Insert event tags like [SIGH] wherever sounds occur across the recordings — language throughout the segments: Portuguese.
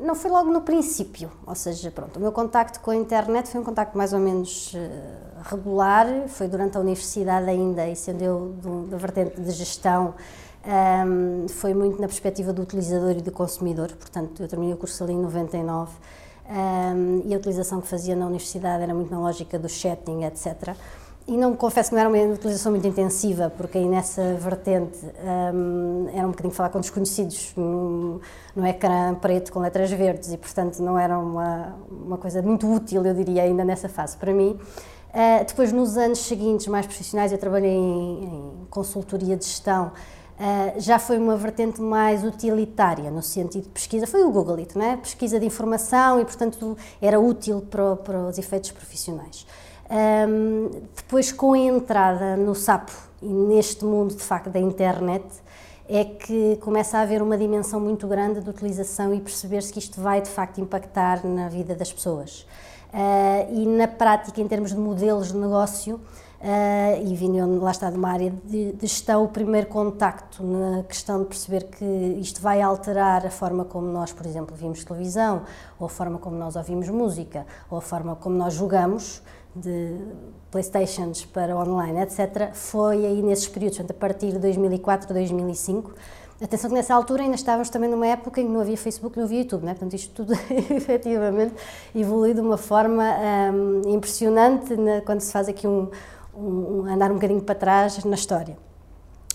Não foi logo no princípio, ou seja, pronto, o meu contacto com a internet foi um contacto mais ou menos uh, regular, foi durante a universidade ainda, e sendo eu da vertente de gestão, um, foi muito na perspectiva do utilizador e do consumidor, portanto, eu terminei o curso ali em 99 um, e a utilização que fazia na universidade era muito na lógica do chatting, etc. E não confesso que não era uma utilização muito intensiva, porque aí nessa vertente um, era um bocadinho falar com desconhecidos no, no ecrã preto com letras verdes e, portanto, não era uma, uma coisa muito útil, eu diria, ainda nessa fase para mim. Uh, depois, nos anos seguintes, mais profissionais, eu trabalhei em, em consultoria de gestão Uh, já foi uma vertente mais utilitária, no sentido de pesquisa, foi o Google It, não é? pesquisa de informação e, portanto, era útil para, para os efeitos profissionais. Um, depois, com a entrada no SAPO e neste mundo, de facto, da internet, é que começa a haver uma dimensão muito grande de utilização e perceber-se que isto vai, de facto, impactar na vida das pessoas. Uh, e na prática, em termos de modelos de negócio, Uh, e vindo lá está de uma área de, de gestão, o primeiro contacto na questão de perceber que isto vai alterar a forma como nós, por exemplo, vimos televisão, ou a forma como nós ouvimos música, ou a forma como nós jogamos, de Playstations para online, etc., foi aí nesses períodos, portanto, a partir de 2004, 2005. Atenção que nessa altura ainda estávamos também numa época em que não havia Facebook, não havia YouTube, né? portanto isto tudo [LAUGHS] efetivamente evoluiu de uma forma um, impressionante quando se faz aqui um, um, andar um bocadinho para trás na história.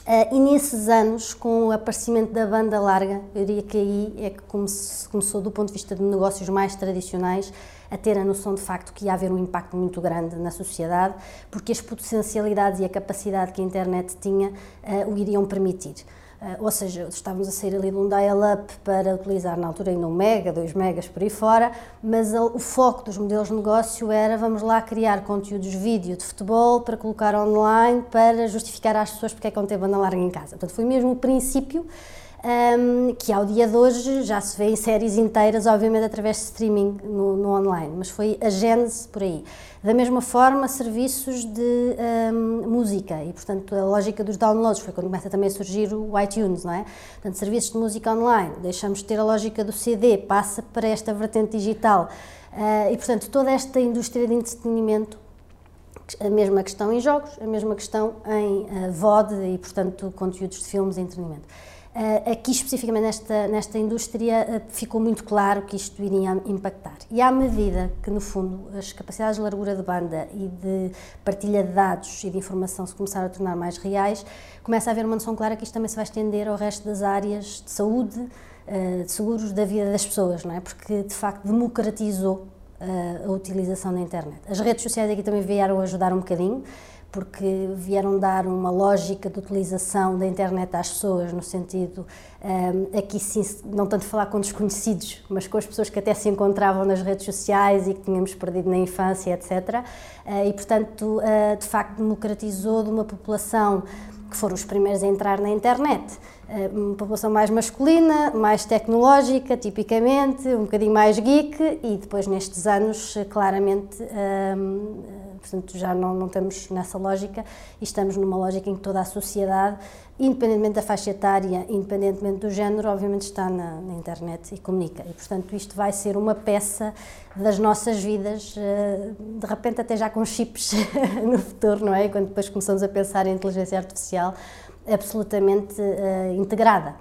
Uh, e nesses anos, com o aparecimento da banda larga, eu diria que aí é que começou, do ponto de vista de negócios mais tradicionais, a ter a noção de facto que ia haver um impacto muito grande na sociedade, porque as potencialidades e a capacidade que a internet tinha uh, o iriam permitir. Uh, ou seja, estávamos a sair ali de um dial-up para utilizar na altura ainda um mega, 2 megas por aí fora, mas o foco dos modelos de negócio era vamos lá criar conteúdos vídeo de futebol para colocar online para justificar às pessoas porque é que não tem banda larga em casa. Portanto, foi mesmo o princípio um, que ao dia de hoje já se vê em séries inteiras, obviamente através de streaming no, no online, mas foi a gênese por aí. Da mesma forma, serviços de um, música e, portanto, a lógica dos downloads foi quando começa também a surgir o iTunes, não é? Portanto, serviços de música online, deixamos de ter a lógica do CD, passa para esta vertente digital uh, e, portanto, toda esta indústria de entretenimento a mesma questão em jogos, a mesma questão em uh, VOD e, portanto, conteúdos de filmes e entretenimento. Uh, aqui, especificamente nesta, nesta indústria, uh, ficou muito claro que isto iria impactar. E à medida que, no fundo, as capacidades de largura de banda e de partilha de dados e de informação se começaram a tornar mais reais, começa a haver uma noção clara que isto também se vai estender ao resto das áreas de saúde, uh, de seguros da vida das pessoas, não é? Porque, de facto, democratizou a utilização da internet. As redes sociais aqui também vieram ajudar um bocadinho, porque vieram dar uma lógica de utilização da internet às pessoas, no sentido, um, aqui sim, não tanto falar com desconhecidos, mas com as pessoas que até se encontravam nas redes sociais e que tínhamos perdido na infância, etc. Uh, e, portanto, uh, de facto, democratizou de uma população que foram os primeiros a entrar na internet. Uma população mais masculina, mais tecnológica, tipicamente, um bocadinho mais geek, e depois, nestes anos, claramente, um, portanto já não, não estamos nessa lógica e estamos numa lógica em que toda a sociedade, independentemente da faixa etária, independentemente do género, obviamente está na, na internet e comunica. E, portanto, isto vai ser uma peça das nossas vidas, eh, de repente até já com chips [LAUGHS] no futuro, não é? Quando depois começamos a pensar em inteligência artificial absolutamente uh, integrada.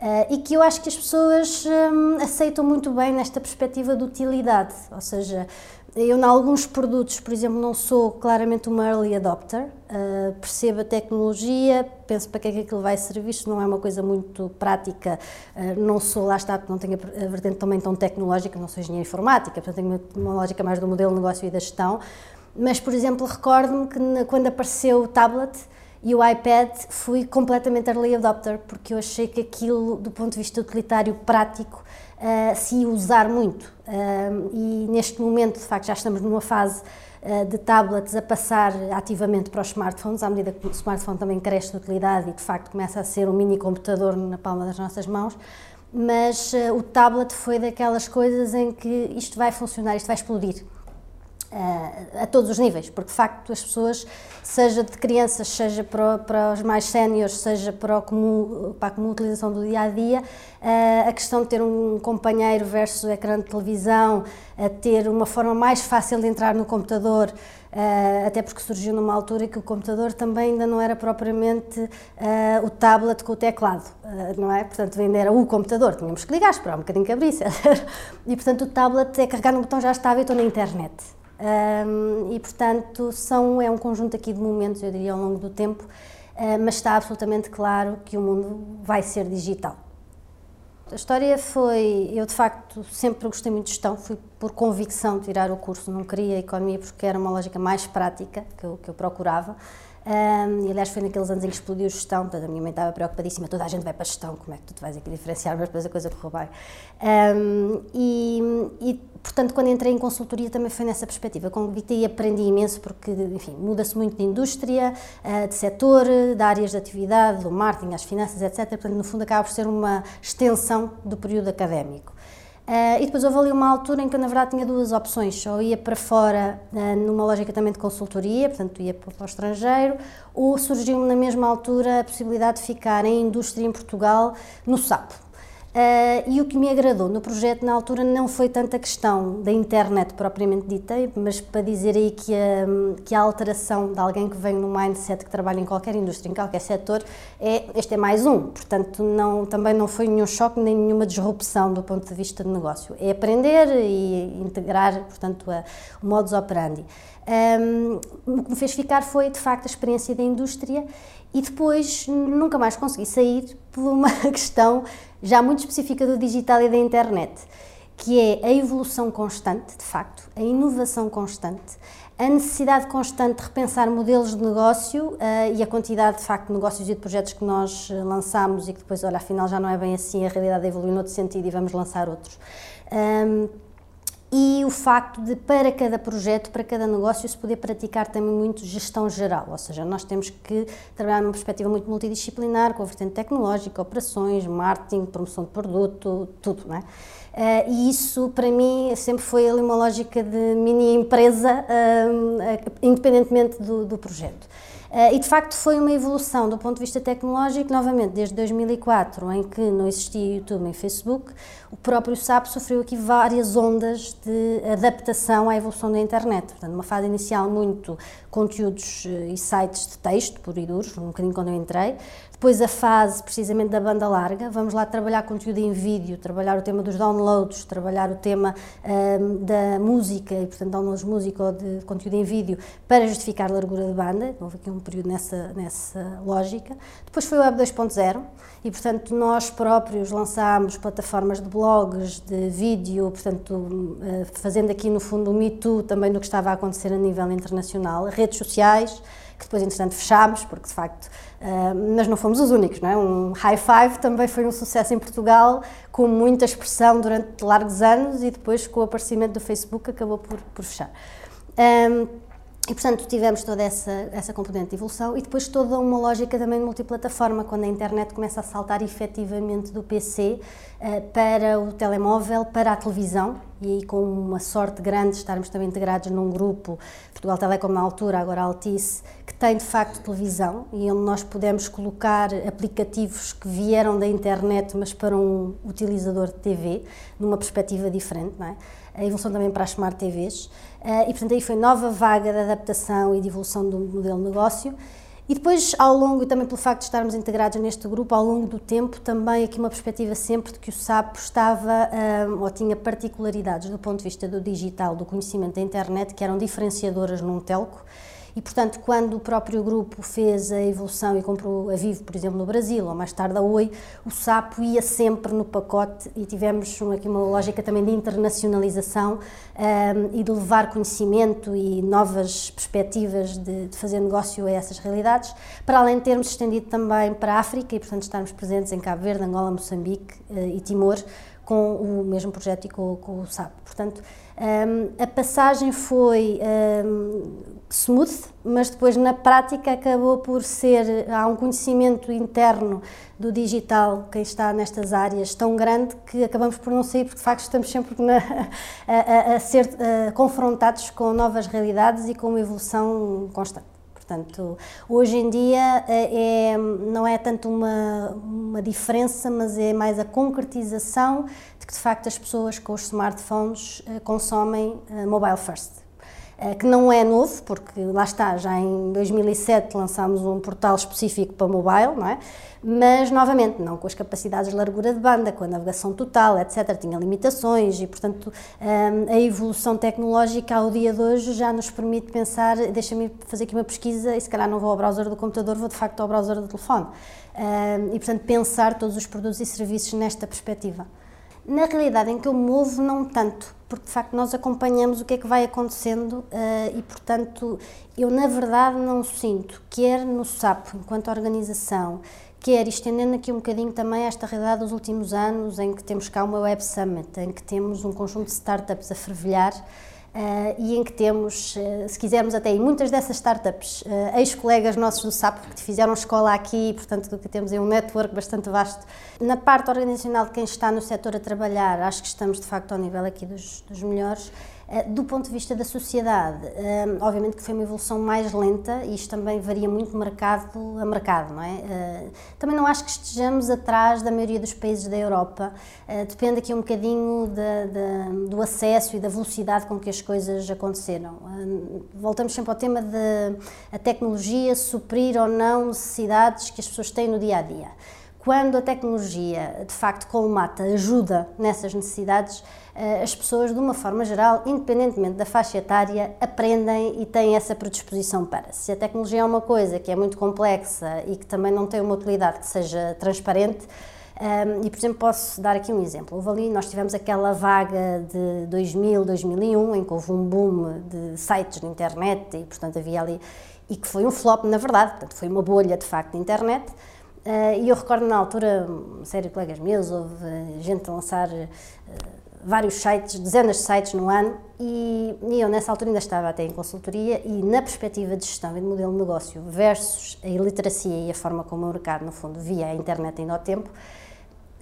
Uh, e que eu acho que as pessoas um, aceitam muito bem nesta perspectiva de utilidade, ou seja, eu, em alguns produtos, por exemplo, não sou claramente uma early adopter, uh, percebo a tecnologia, penso para que é que aquilo vai servir, isto não é uma coisa muito prática, uh, não sou, lá está, não tenho a vertente também tão tecnológica, não sou engenheira informática, portanto tenho uma lógica mais do modelo de negócio e da gestão, mas, por exemplo, recordo-me que quando apareceu o tablet, e o iPad fui completamente early adopter, porque eu achei que aquilo, do ponto de vista utilitário prático, uh, se usar muito. Uh, e neste momento, de facto, já estamos numa fase uh, de tablets a passar ativamente para os smartphones, à medida que o smartphone também cresce de utilidade e, de facto, começa a ser um mini computador na palma das nossas mãos. Mas o tablet foi daquelas coisas em que isto vai funcionar, isto vai explodir a todos os níveis, porque de facto as pessoas, seja de crianças, seja para, para os mais séniores, seja para, comum, para a comum utilização do dia a dia, a questão de ter um companheiro versus o ecrã de televisão, a ter uma forma mais fácil de entrar no computador, até porque surgiu numa altura que o computador também ainda não era propriamente o tablet com o teclado, não é? Portanto, ainda era o computador, tínhamos que ligar, esperar um bocadinho que abrisse. [LAUGHS] e portanto o tablet é carregar no botão já estava e estou na internet. Um, e, portanto, são, é um conjunto aqui de momentos, eu diria, ao longo do tempo, uh, mas está absolutamente claro que o mundo vai ser digital. A história foi, eu de facto sempre gostei muito de gestão, fui por convicção tirar o curso, não queria economia porque era uma lógica mais prática que eu, que eu procurava. Um, e aliás foi naqueles anos em que explodiu a gestão, portanto a minha mãe estava preocupadíssima, toda a gente vai para a gestão, como é que tu te vais aqui diferenciar, mas depois a coisa correu bem. Um, e, e, portanto quando entrei em consultoria também foi nessa perspectiva, convite e aprendi imenso porque, enfim, muda-se muito de indústria, uh, de setor, de áreas de atividade, do marketing, as finanças, etc. Portanto, no fundo acaba por ser uma extensão do período académico. Uh, e depois houve ali uma altura em que eu, na verdade, tinha duas opções. Ou ia para fora, uh, numa lógica também de consultoria, portanto, ia para, o estrangeiro, ou surgiu-me na mesma altura a possibilidade de ficar em indústria em Portugal, no SAP. Uh, e o que me agradou no projeto na altura não foi tanto a questão da internet propriamente dita, mas para dizer aí que a, que a alteração de alguém que vem no mindset que trabalha em qualquer indústria, em qualquer setor, é este é mais um. Portanto, não, também não foi nenhum choque nem nenhuma disrupção do ponto de vista de negócio. É aprender e integrar, portanto, a, o modus operandi. Um, o que me fez ficar foi, de facto, a experiência da indústria e depois nunca mais consegui sair por uma [LAUGHS] questão já muito específica do digital e da internet, que é a evolução constante, de facto, a inovação constante, a necessidade constante de repensar modelos de negócio uh, e a quantidade de facto de negócios e de projetos que nós eh, lançamos e que depois, olha, afinal já não é bem assim, a realidade evoluiu noutro sentido e vamos lançar outros. Um, e o facto de, para cada projeto, para cada negócio, se poder praticar também muito gestão geral, ou seja, nós temos que trabalhar numa perspectiva muito multidisciplinar, com a vertente tecnológica, operações, marketing, promoção de produto, tudo, não é? Uh, e isso, para mim, sempre foi ali uma lógica de mini empresa, uh, independentemente do, do projeto. Uh, e de facto foi uma evolução do ponto de vista tecnológico, novamente, desde 2004, em que não existia YouTube nem Facebook, o próprio SAP sofreu aqui várias ondas de adaptação à evolução da internet. Portanto, uma fase inicial muito conteúdos eh, e sites de texto, por e duros, um bocadinho quando eu entrei, depois a fase precisamente da banda larga, vamos lá trabalhar conteúdo em vídeo, trabalhar o tema dos downloads, trabalhar o tema um, da música e portanto downloads de música ou de conteúdo em vídeo para justificar a largura de banda, houve aqui um período nessa, nessa lógica. Depois foi o Web 2.0 e portanto nós próprios lançámos plataformas de blogs, de vídeo, portanto eh, fazendo aqui no fundo o Me Too também do que estava a acontecer a nível internacional, redes sociais, que depois, entretanto, fechámos, porque de facto, uh, mas não fomos os únicos, não é? Um High Five também foi um sucesso em Portugal, com muita expressão durante largos anos e depois, com o aparecimento do Facebook, acabou por, por fechar. Um, e, portanto, tivemos toda essa, essa componente de evolução e depois toda uma lógica também de multiplataforma, quando a internet começa a saltar efetivamente do PC uh, eh, para o telemóvel, para a televisão, e aí com uma sorte grande estarmos também integrados num grupo, Portugal Telecom na altura, agora Altice, que tem de facto televisão e onde nós podemos colocar aplicativos que vieram da internet, mas para um utilizador de TV, numa perspectiva diferente, não é? A evolução também para as Smart TVs. Eh, e, portanto, aí foi nova vaga de adaptação e de evolução do modelo de negócio. E depois, ao longo, e também pelo facto de estarmos integrados neste grupo, ao longo do tempo, também aqui uma perspectiva sempre de que o SAP estava, um, eh, ou tinha particularidades do ponto de vista do digital, do conhecimento da internet, que eram diferenciadoras num telco e, portanto, quando o próprio grupo fez a evolução e comprou a Vivo, por exemplo, no Brasil, ou mais tarde a Oi, o Sapo ia sempre no pacote e tivemos aqui uma lógica também de internacionalização um, e de levar conhecimento e novas perspectivas de, de, fazer negócio a essas realidades, para além de termos estendido também para a África e, portanto, estarmos presentes em Cabo Verde, Angola, Moçambique uh, e Timor, com o mesmo projeto e com, com o SAP. Portanto, um, a passagem foi um, smooth, mas depois na prática acabou por ser, há um conhecimento interno do digital, quem está nestas áreas, tão grande que acabamos por não sair, porque de facto estamos sempre na, [LAUGHS] a, a, a, ser a, confrontados com novas realidades e com uma evolução constante. Portanto, hoje em dia é, não é tanto uma, uma diferença, mas é mais a concretização de que de facto as pessoas com os smartphones eh, consomem eh, mobile first. Eh, que não é novo, porque lá está, já em 2007 lançámos um portal específico para mobile, não é? mas novamente não com as capacidades de largura de banda, com a navegação total, etc. Tinha limitações e, portanto, eh, a evolução tecnológica ao dia de hoje já nos permite pensar, deixa-me fazer aqui uma pesquisa e se calhar não vou ao browser do computador, vou de facto ao browser do telefone. Eh, e, portanto, pensar todos os produtos e serviços nesta perspectiva. Na realidade em que eu movo, não tanto, porque de facto nós acompanhamos o que é que vai acontecendo uh, e, portanto, eu na verdade não sinto, quer no SAP, enquanto organização, quer estendendo aqui um bocadinho também esta realidade dos últimos anos, em que temos cá uma Web Summit, em que temos um conjunto de startups a fervilhar Uh, e em que temos, uh, se quisermos até, e muitas dessas startups, uh, ex-colegas nossos do SAP, que fizeram escola aqui, portanto que temos um network bastante vasto. Na parte organizacional de quem está no setor a trabalhar, acho que estamos de facto ao nível aqui dos, dos melhores. Eh, do ponto de vista da sociedade, eh, obviamente que foi uma evolução mais lenta e isto também varia muito mercado a mercado, não é? Eh, também não acho que estejamos atrás da maioria dos países da Europa, depende aqui um bocadinho de, de, do acesso e da velocidade com que as coisas aconteceram. Voltamos sempre ao tema de a tecnologia suprir ou não necessidades que as pessoas têm no dia a dia. Quando a tecnologia de facto colmata, ajuda nessas necessidades, eh, as pessoas, de uma forma geral, independentemente da faixa etária, aprendem e têm essa predisposição para. Se a tecnologia é uma coisa que é muito complexa e que também não tem uma utilidade que seja transparente, um, ehm, e, por exemplo, posso dar aqui um exemplo. Houve ali, nós tivemos aquela vaga de 2000, 2001, em que houve um boom de sites de internet e, portanto, havia ali. e que foi um flop, na verdade, portanto, foi uma bolha de facto de internet. Uh, e eu recordo na altura, uma série de colegas meus, houve gente a lançar. Uh, vários sites, dezenas de sites no ano, e, e, eu nessa altura ainda estava até em consultoria e na perspectiva de gestão e de modelo de negócio versus a iliteracia e a forma como o mercado, no fundo, via a internet ainda ao tempo,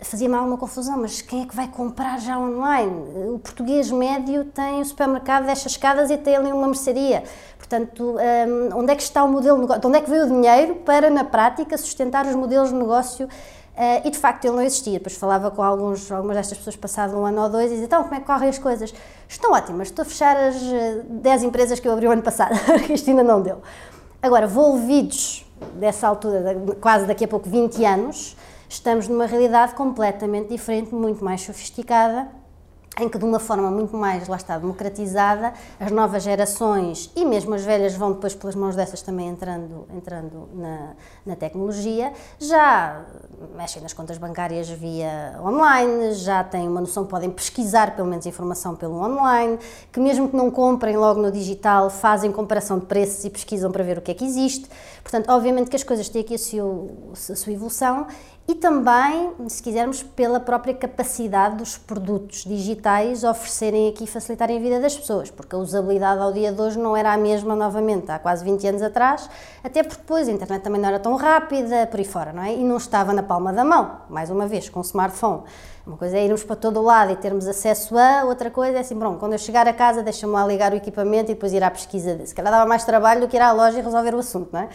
fazia-me alguma confusão, mas quem é que vai comprar já online? O português médio tem o supermercado destas escadas e tem ali uma mercearia. Portanto, um, onde é que está o modelo de negócio? De onde é que veio o dinheiro para, na prática, sustentar os modelos de negócio Uh, e de facto ele não existia. Depois falava com alguns, algumas destas pessoas passado um ano ou dois e dizia: então, como é que correm as coisas? Estão ótimas, estou a fechar as 10 eh, empresas que eu abri o ano passado, [LAUGHS] que isto ainda não deu. Agora, volvidos dessa altura, quase daqui a pouco 20 anos, estamos numa realidade completamente diferente, muito mais sofisticada em que de uma forma muito mais, lá está, democratizada, as novas gerações e mesmo as velhas vão depois pelas mãos dessas também entrando, entrando na, na tecnologia, já mexem nas contas bancárias via online, já têm uma noção que podem pesquisar pelo menos informação pelo online, que mesmo que não comprem logo no digital, fazem comparação de preços e pesquisam para ver o que é que existe. Portanto, obviamente que as coisas têm aqui a a sua evolução e também, se quisermos, pela própria capacidade dos produtos digitais oferecerem aqui e facilitarem a vida das pessoas, porque a usabilidade ao dia de hoje não era a mesma novamente há quase 20 anos atrás, até porque depois a internet também não era tão rápida, por aí fora, não é? E não estava na palma da mão, mais uma vez, com o smartphone. Uma coisa é irmos para todo o lado e termos acesso a, outra coisa é assim, pronto, quando eu chegar a casa deixa-me lá ligar o equipamento e depois ir à pesquisa. Se calhar dava mais trabalho do que ir à loja e resolver o assunto, não é?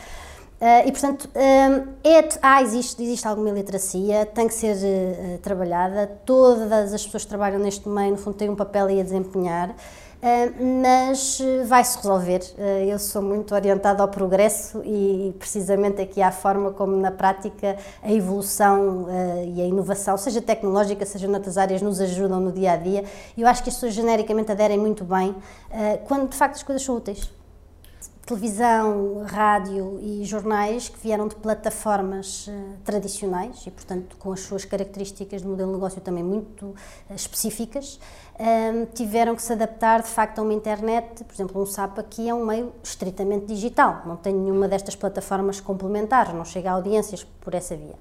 Uh, e, portanto, um, é, ah, existe, existe alguma iliteracia, tem que ser uh, trabalhada, todas as pessoas que trabalham neste meio, no fundo, têm um papel aí a desempenhar, uh, mas vai-se resolver. eu sou muito orientada ao progresso e, precisamente, aqui há a forma como, na prática, a evolução e a inovação, seja tecnológica, seja noutras áreas, nos ajudam no dia a dia. Eu acho que as pessoas genericamente aderem muito bem quando, de facto, as coisas são úteis televisão, rádio e jornais que vieram de plataformas uh, tradicionais e, portanto, com as suas características de modelo de negócio também muito uh, específicas, um, tiveram que se adaptar de facto a uma internet. Por exemplo, um SAP aqui é um meio estritamente digital, não tem nenhuma destas plataformas complementares, não chega a audiências por essa via.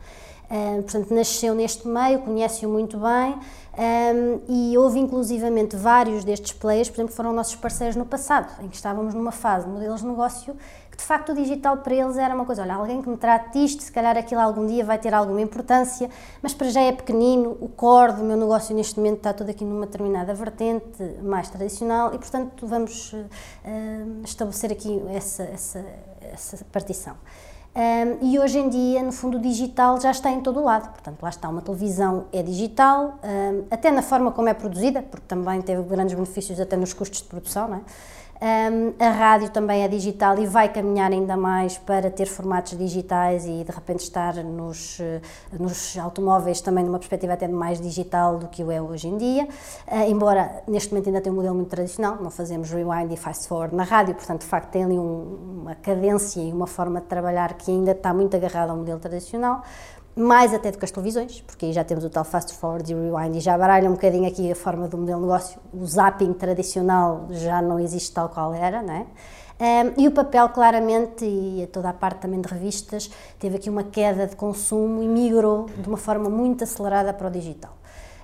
Portanto, nasceu neste meio, conhece-o muito bem um, e houve inclusivamente vários destes players, por exemplo, que foram nossos parceiros no passado, em que estávamos numa fase de modelos de negócio que de facto o digital para eles era uma coisa, olha, alguém que me trate disto, se calhar aquilo algum dia vai ter alguma importância, mas para já é pequenino, o core do meu negócio neste momento está todo aqui numa determinada vertente mais tradicional e, portanto, vamos uh, estabelecer aqui essa, essa, essa partição. Um, e hoje em dia, no fundo, o digital já está em todo o lado. Portanto, lá está, uma televisão é digital, um, até na forma como é produzida, porque também teve grandes benefícios até nos custos de produção, não é? Um, a rádio também é digital e vai caminhar ainda mais para ter formatos digitais e de repente estar nos, eh, nos automóveis também numa perspectiva até mais digital do que o é hoje em dia. Uh, embora neste momento ainda tenha um modelo muito tradicional, não fazemos rewind e fast forward na rádio, portanto, de facto, tem ali um, uma cadência e uma forma de trabalhar que ainda está muito agarrada ao modelo tradicional mais até do que as televisões, porque aí já temos o tal fast forward e rewind e já baralha um bocadinho aqui a forma do modelo de negócio. O zapping tradicional já não existe tal qual era, não é? Um, e o papel, claramente, e toda a parte também de revistas, teve aqui uma queda de consumo e migrou de uma forma muito acelerada para o digital.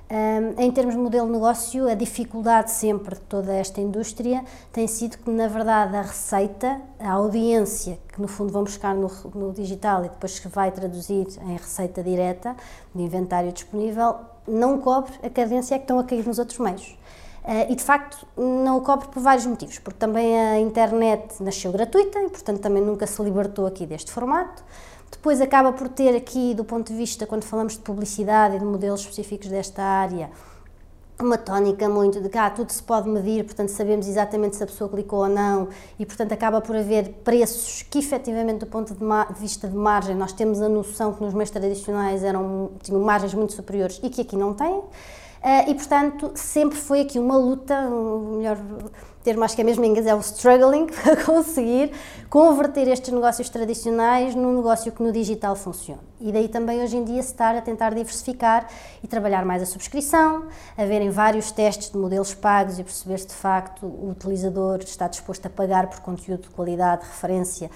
Um, em termos de modelo de negócio, a dificuldade sempre de toda esta indústria tem sido que, na verdade, a receita, a audiência que no fundo vão buscar no, no digital e depois se vai traduzir em receita direta de inventário disponível, não cobre a cadência que estão a cair nos outros meios. Uh, e de facto não o cobre por vários motivos, porque também a internet nasceu gratuita e portanto também nunca se libertou aqui deste formato. Depois acaba por ter aqui, do ponto de vista, quando falamos de publicidade e de modelos específicos desta área, uma tónica muito de cá, tudo se pode medir, portanto sabemos exatamente se a pessoa clicou ou não e portanto acaba por haver preços que efetivamente do ponto de, de vista de margem nós temos a noção que nos meios tradicionais eram, tinham margens muito superiores e que aqui não têm. Uh, e portanto sempre foi aqui uma luta, um melhor termo acho que é mesmo em inglês, é o struggling [LAUGHS] para conseguir converter estes negócios tradicionais num negócio que no digital funcione. E daí também hoje em dia se estar a tentar diversificar e trabalhar mais a subscrição, haverem vários testes de modelos pagos e perceber se de facto o utilizador está disposto a pagar por conteúdo de qualidade, de referência,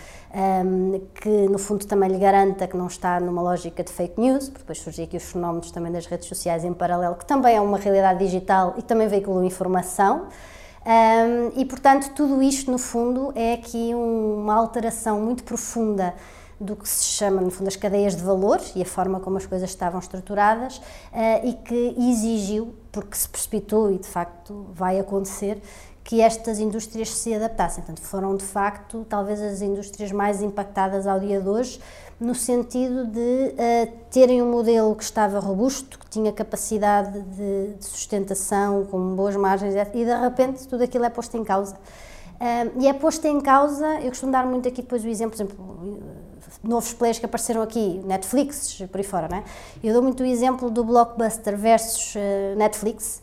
um, que no fundo também lhe garanta que não está numa lógica de fake news, porque depois surgem aqui os fenómenos também das redes sociais em paralelo, que também é uma realidade digital e também veiculam informação. Um, e, portanto, tudo isto, no fundo, é aqui uma alteração muito profunda do que se chama, no fundo, as cadeias de valor e a forma como as coisas estavam estruturadas uh, e que exigiu, porque se precipitou e de facto vai acontecer, que estas indústrias se adaptassem. Portanto, foram de facto talvez as indústrias mais impactadas ao dia de hoje, no sentido de uh, terem um modelo que estava robusto, que tinha capacidade de, de, sustentação, com boas margens, e de repente tudo aquilo é posto em causa. Uh, e é posto em causa, eu costumo dar muito aqui depois o exemplo, por exemplo, novos players que apareceram aqui, Netflix, por aí fora, não é? Eu dou muito o exemplo do Blockbuster versus uh, Netflix,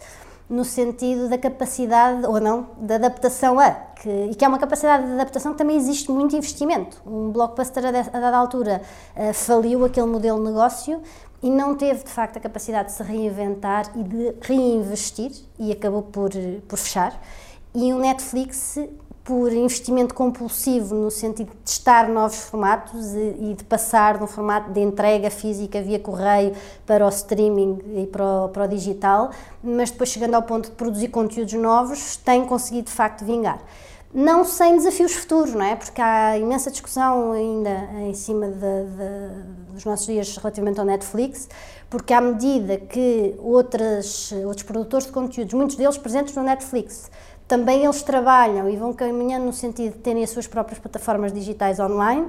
no sentido da capacidade, ou não, da adaptação a, que, e que é uma capacidade de adaptação que também existe muito investimento. Um blockbuster a, dada altura uh, faliu aquele modelo de negócio e não teve de facto a capacidade de se reinventar e de reinvestir e acabou por, por fechar. E o Netflix por investimento compulsivo no sentido de testar novos formatos e, de passar de um formato de entrega física via correio para o streaming e para o, para o digital, mas depois chegando ao ponto de produzir conteúdos novos, tem conseguido de facto vingar. Não sem desafios futuros, não é? Porque há imensa discussão ainda em cima de, de, dos nossos dias relativamente ao Netflix, porque à medida que outras, outros produtores de conteúdos, muitos deles presentes no Netflix, também eles trabalham e vão caminhando no sentido de terem as suas próprias plataformas digitais online.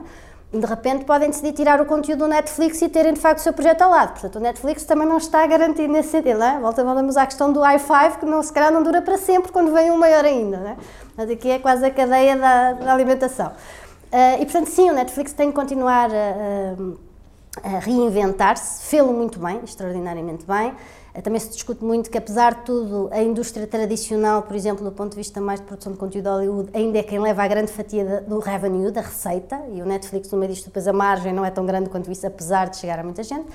De repente podem decidir tirar o conteúdo do Netflix e terem de facto o seu projeto ao lado. Portanto, o Netflix também não está garantido nesse sentido. Não é? Volta, voltamos à questão do i5, que não, se calhar não dura para sempre quando vem um maior ainda. Não é? Mas aqui é quase a cadeia da, da alimentação. Uh, e portanto, sim, o Netflix tem que continuar a, a reinventar-se, fê-lo muito bem, extraordinariamente bem. Eh, também se discute muito que, apesar de tudo, a indústria tradicional, por exemplo, do ponto de vista mais de produção de conteúdo de Hollywood, ainda é quem leva a grande fatia do revenue, da receita, e o Netflix, no meio disto, depois a margem não é tão grande quanto isso, apesar de chegar a muita gente.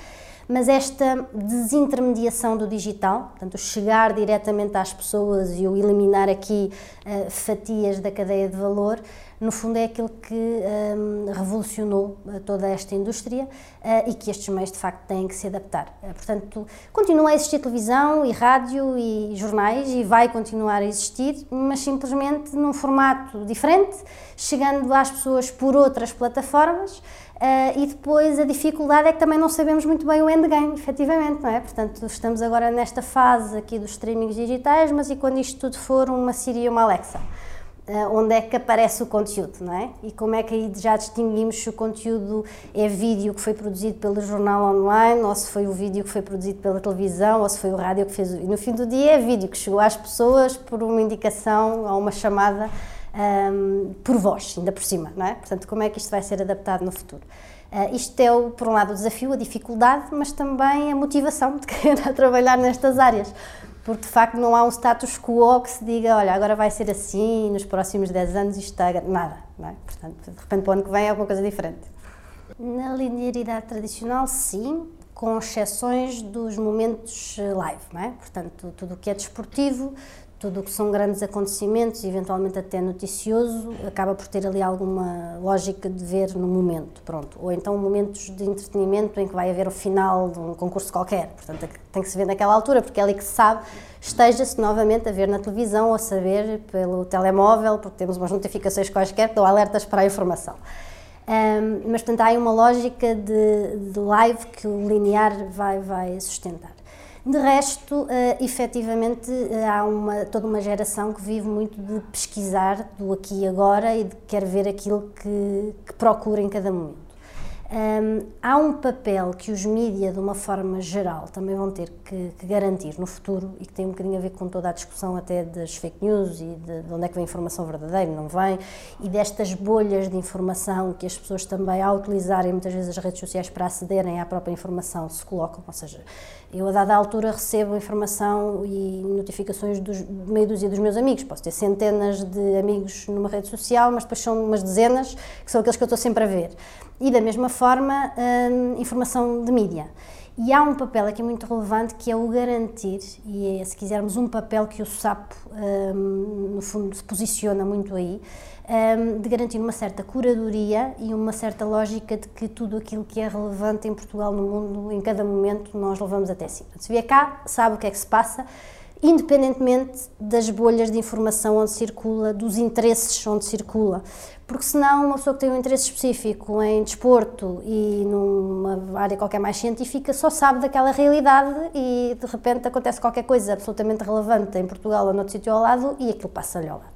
mas esta desintermediação do digital, portanto, chegar diretamente às pessoas e o eliminar aqui uh, fatias da cadeia de valor, no fundo é aquilo que um, revolucionou eh, toda esta indústria uh, e que estes meios de facto têm que se adaptar. Uh, portanto, continua a existir televisão e rádio e jornais e vai continuar a existir, mas simplesmente num formato diferente, chegando às pessoas por outras plataformas. Uh, e depois a dificuldade é que também não sabemos muito bem o endgame, efetivamente, não é? Portanto, estamos agora nesta fase aqui dos streamings digitais, mas e quando isto tudo for uma Siri e uma Alexa? Uh, onde é que aparece o conteúdo, não é? E como é que aí já distinguimos se o conteúdo é vídeo que foi produzido pelo jornal online, ou se foi o vídeo que foi produzido pela televisão, ou se foi o rádio que fez. E no fim do dia é vídeo que chegou às pessoas por uma indicação ou uma chamada um, por voz, ainda por cima, não é? Portanto, como é que isto vai ser adaptado no futuro? Uh, isto é, por um lado, o desafio, a dificuldade, mas também a motivação de [LAUGHS] querer trabalhar nestas áreas porque de facto não há um status quo que se diga, olha, agora vai ser assim, nos próximos 10 anos isto está. Nada, não é? Portanto, de repente para o ano que vem é alguma coisa diferente. Na linearidade tradicional, sim, com exceções dos momentos eh, live, não é? Portanto, tudo o que é desportivo, tudo o que são grandes acontecimentos, eventualmente até noticioso, acaba por ter ali alguma lógica de ver no momento, pronto. Ou então momentos de entretenimento em que vai haver o final de um concurso qualquer, portanto tem que se ver naquela altura, porque é ali que se sabe, esteja-se novamente a ver na televisão ou a saber pelo telemóvel, porque temos umas notificações quaisquer que dão alertas para a informação. Um, mas, portanto, há aí uma lógica de, de live que o linear vai, vai sustentar. De resto, uh, efetivamente, uh, há uma, toda uma geração que vive muito de pesquisar do aqui e agora e de quer ver aquilo que, que procura em cada momento. Um, há um papel que os mídias, de uma forma geral, também vão ter que, que, garantir no futuro e que tem um bocadinho a ver com toda a discussão até das fake news e de, de onde é que vem a informação verdadeira, não vem, e destas bolhas de informação que as pessoas também, ao utilizarem muitas vezes as redes sociais para acederem à própria informação, se colocam, ou seja, eu a dada altura recebo informação e notificações dos meio dúzia dos meus amigos, posso ter centenas de amigos numa rede social, mas depois são umas dezenas que são aqueles que eu estou sempre a ver e, da mesma forma, hum, informação de mídia. E há um papel aqui muito relevante que é o garantir, e é, se quisermos, um papel que o SAP, hum, no fundo, se posiciona muito aí, hum, de garantir uma certa curadoria e uma certa lógica de que tudo aquilo que é relevante em Portugal, no mundo, em cada momento, nós levamos até si. Se vier cá, sabe o que é que se passa, independentemente das bolhas de informação onde circula, dos interesses onde circula. Porque senão uma pessoa que tem um interesse específico em desporto e numa área qualquer mais científica só sabe daquela realidade e de repente acontece qualquer coisa absolutamente relevante em Portugal ou noutro sítio ao lado e aquilo passa-lhe ao lado.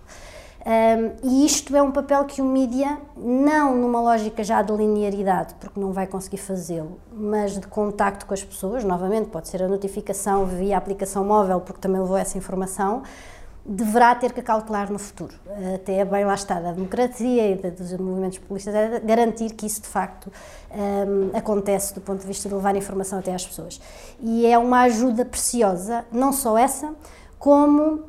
Um, e isto é um papel que o mídia, não numa lógica já de linearidade, porque não vai conseguir fazê-lo, mas de contacto com as pessoas, novamente, pode ser a notificação via aplicação móvel, porque também levou essa informação, deverá ter que cautelar no futuro. Até é bem lá está da democracia e dos movimentos populistas, é garantir que isso de facto um, acontece do ponto de vista de levar informação até às pessoas. E é uma ajuda preciosa, não só essa, como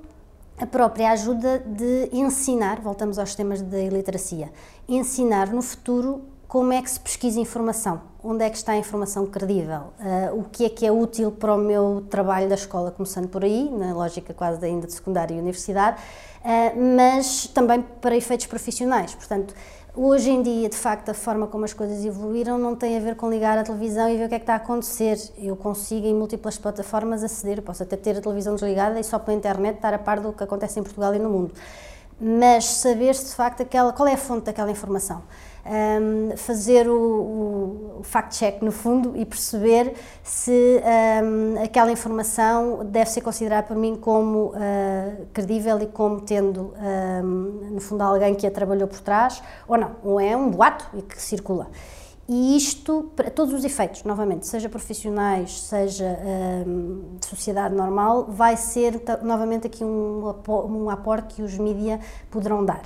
a própria ajuda de ensinar, voltamos aos temas da iliteracia, ensinar no futuro como é que se pesquisa informação, onde é que está a informação credível, uh, o que é que é útil para o meu trabalho da escola, começando por aí, na lógica quase ainda de secundária e universidade, uh, mas também para efeitos profissionais. Portanto, hoje em dia, de facto, a forma como as coisas evoluíram não tem a ver com ligar a televisão e ver o que é que está a acontecer. Eu consigo, em múltiplas plataformas, aceder, posso até ter a televisão desligada e só pela internet estar a par do que acontece em Portugal e no mundo. Mas saber de facto aquela, qual é a fonte daquela informação um, fazer o, o fact-check no fundo e perceber se um, aquela informação deve ser considerada por mim como uh, credível e como tendo, um, no fundo, alguém que a trabalhou por trás ou não, ou é um boato e que circula. E isto, para todos os efeitos, novamente, seja profissionais, seja de sociedade normal, vai ser novamente aqui um, um aporte que os mídia poderão dar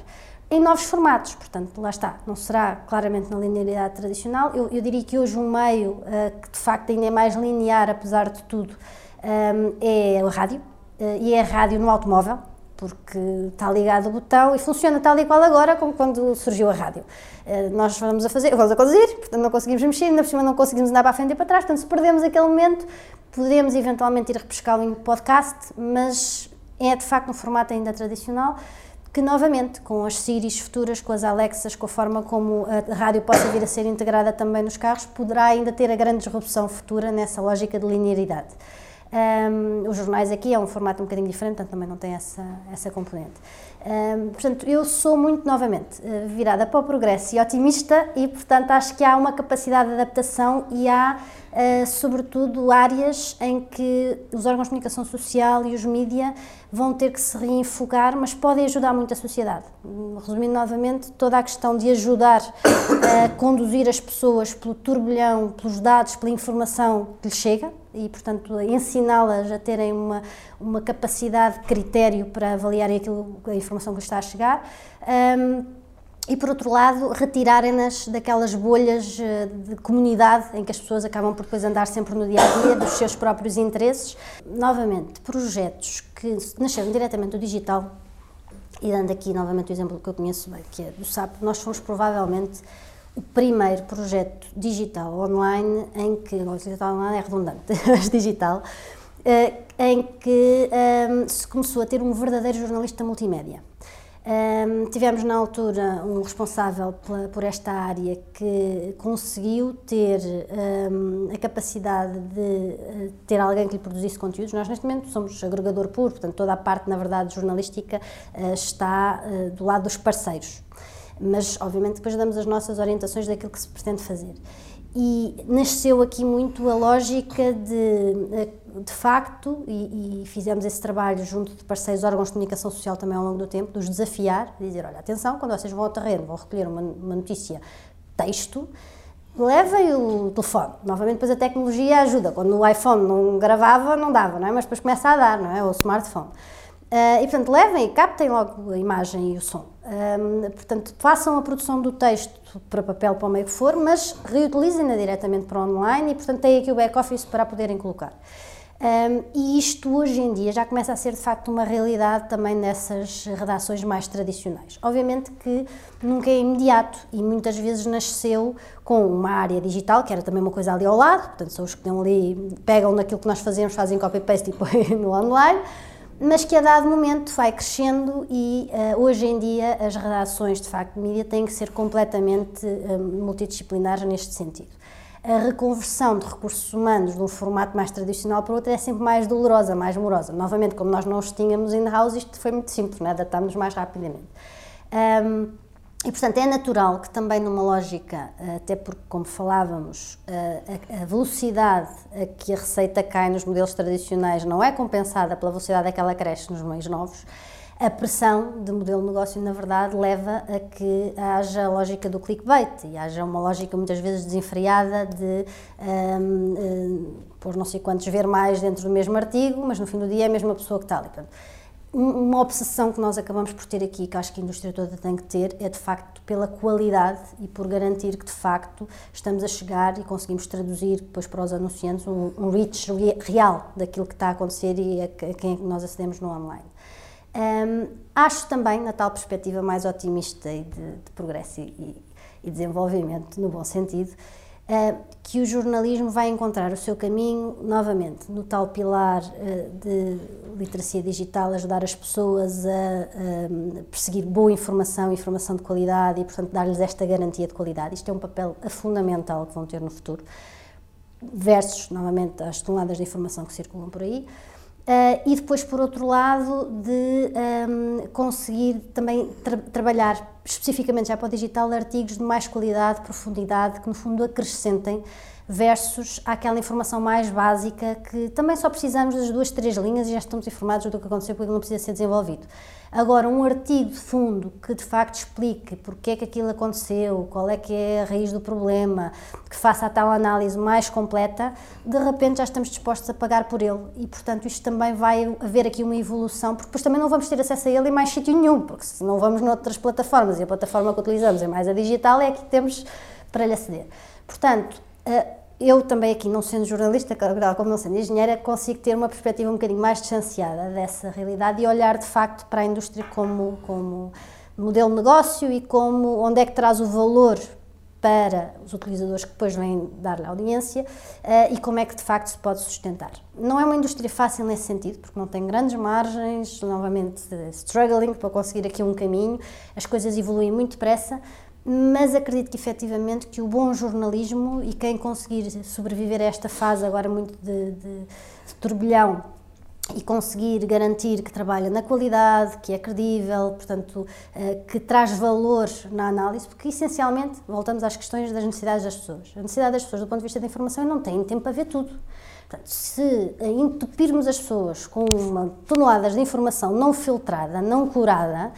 em novos formatos, portanto, lá está, não será claramente na linearidade tradicional. Eu, eu diria que hoje um meio uh, que de facto ainda é mais linear, apesar de tudo, um, é a rádio, uh, e é a rádio no automóvel, porque está ligado o botão e funciona tal e qual agora como quando surgiu a rádio. Uh, nós vamos a fazer, vamos a conduzir, portanto não conseguimos mexer, ainda por cima não conseguimos andar para a frente e para trás, portanto se perdemos aquele momento, podemos eventualmente ir repescá-lo em podcast, mas é de facto um formato ainda tradicional que novamente, com as Siris futuras, com as Alexas, com a forma como a rádio possa vir a ser integrada também nos carros, poderá ainda ter a grande disrupção futura nessa lógica de linearidade. Um, os jornais aqui é um formato um bocadinho diferente, portanto também não tem essa, essa componente. Portanto, eu sou muito, novamente, eh, virada para o progresso e otimista e, portanto, acho que há uma capacidade de adaptação e há, uh, sobretudo, áreas em que os órgãos de comunicação social e os mídia vão ter que se reenfocar, mas podem ajudar muito a sociedade. Resumindo novamente, toda a questão de ajudar a conduzir as pessoas pelo turbilhão, pelos dados, pela informação que lhes chega, e, portanto, ensiná-las a terem uma, uma capacidade de critério para avaliarem aquilo, a informação que está a chegar. Um, e por outro lado, retirarem-nas daquelas bolhas eh, de comunidade em que as pessoas acabam por depois andar sempre no dia a dia dos seus próprios interesses. Novamente, projetos que nasceram diretamente do digital, e dando aqui novamente o exemplo que eu conheço bem, que é do SAP, nós fomos provavelmente o primeiro projeto digital online em que, o digital online é redundante, [LAUGHS] mas digital, eh, em que um, se começou a ter um verdadeiro jornalista multimédia. Um, tivemos na altura um responsável por esta área que conseguiu ter um, a capacidade de uh, ter alguém que lhe produzisse conteúdos. Nós, neste momento, somos agregador puro, portanto, toda a parte, na verdade, jornalística uh, está uh, do lado dos parceiros mas obviamente depois damos as nossas orientações daquilo que se pretende fazer. E nasceu aqui muito a lógica de, de facto, e, e, fizemos esse trabalho junto de parceiros órgãos de comunicação social também ao longo do tempo, de os desafiar, de dizer, olha, atenção, quando vocês vão ao terreno, vão recolher uma, uma notícia texto, levem o telefone. Novamente, depois a tecnologia ajuda. Quando o iPhone não gravava, não dava, não é? Mas depois começa a dar, não é? O smartphone. Uh, e, portanto, levem e captem logo a imagem e o som. Um, portanto, façam a produção do texto para papel, para o meio que for, mas reutilizem-na diretamente para online e, portanto, têm aqui o back-office para poderem colocar. Um, e isto hoje em dia já começa a ser de facto uma realidade também nessas redações mais tradicionais. Obviamente que nunca é imediato e muitas vezes nasceu com uma área digital, que era também uma coisa ali ao lado, portanto, são os que estão ali, pegam naquilo que nós fazemos, fazem copy-paste e põem [LAUGHS] no online mas que a dado momento vai crescendo e uh, hoje em dia as redações de facto de mídia têm que ser completamente uh, multidisciplinares neste sentido. A reconversão de recursos humanos de um formato mais tradicional para outro é sempre mais dolorosa, mais morosa. Novamente, como nós não os tínhamos in-house, isto foi muito simples, né? adaptámos mais rapidamente. Um, e, portanto, é natural que também numa lógica, até porque, como falávamos, a, velocidade a que a receita cai nos modelos tradicionais não é compensada pela velocidade a que ela cresce nos meios novos, a pressão de modelo de negócio, na verdade, leva a que haja a lógica do clickbait e haja uma lógica muitas vezes desenfreada de um, um, por não sei quantos ver mais dentro do mesmo artigo, mas no fim do dia é a mesma pessoa que está ali. Portanto, uma obsessão que nós acabamos por ter aqui, que acho que a indústria toda tem que ter, é de facto pela qualidade e por garantir que de facto estamos a chegar e conseguimos traduzir depois para os anunciantes um, um reach real daquilo que está a acontecer e a, a quem nós acedemos no online. Um, acho também, na tal perspectiva mais otimista e de, de progresso e, e desenvolvimento, no bom sentido, que o jornalismo vai encontrar o seu caminho novamente no tal pilar uh, de literacia digital, ajudar as pessoas a, a, perseguir boa informação, informação de qualidade e, portanto, dar-lhes esta garantia de qualidade. Isto é um papel fundamental que vão ter no futuro, versus, novamente, as toneladas de informação que circulam por aí. Uh, e depois, por outro lado, de um, conseguir também tra trabalhar especificamente já para o digital artigos de mais qualidade, profundidade, que no fundo acrescentem versus aquela informação mais básica que também só precisamos das duas, três linhas e já estamos informados do que aconteceu porque não precisa ser desenvolvido. Agora, um artigo de fundo que de facto explique porque é que aquilo aconteceu, qual é que é a raiz do problema, que faça a tal análise mais completa, de repente já estamos dispostos a pagar por ele e, portanto, isto também vai haver aqui uma evolução, porque depois também não vamos ter acesso a ele em mais sítio nenhum, porque se não vamos noutras plataformas e a plataforma que utilizamos é mais a digital, é aqui que temos para lhe aceder. Portanto, eu também aqui, não sendo jornalista, como não sendo engenheira, consigo ter uma perspectiva um bocadinho mais distanciada dessa realidade e olhar de facto para a indústria como, como modelo de negócio e como onde é que traz o valor para os utilizadores que depois vêm dar-lhe audiência uh, e como é que de facto se pode sustentar. Não é uma indústria fácil nesse sentido, porque não tem grandes margens, novamente struggling para conseguir aqui um caminho, as coisas evoluem muito depressa, mas acredito que efetivamente que o bom jornalismo e quem conseguir sobreviver a esta fase agora muito de, de, de turbilhão e conseguir garantir que trabalha na qualidade, que é credível, portanto, eh, que traz valor na análise, porque essencialmente voltamos às questões das necessidades das pessoas. A necessidade das pessoas, do ponto de vista da informação, não têm tempo para ver tudo. Portanto, se entupirmos as pessoas com uma toneladas de informação não filtrada, não curada,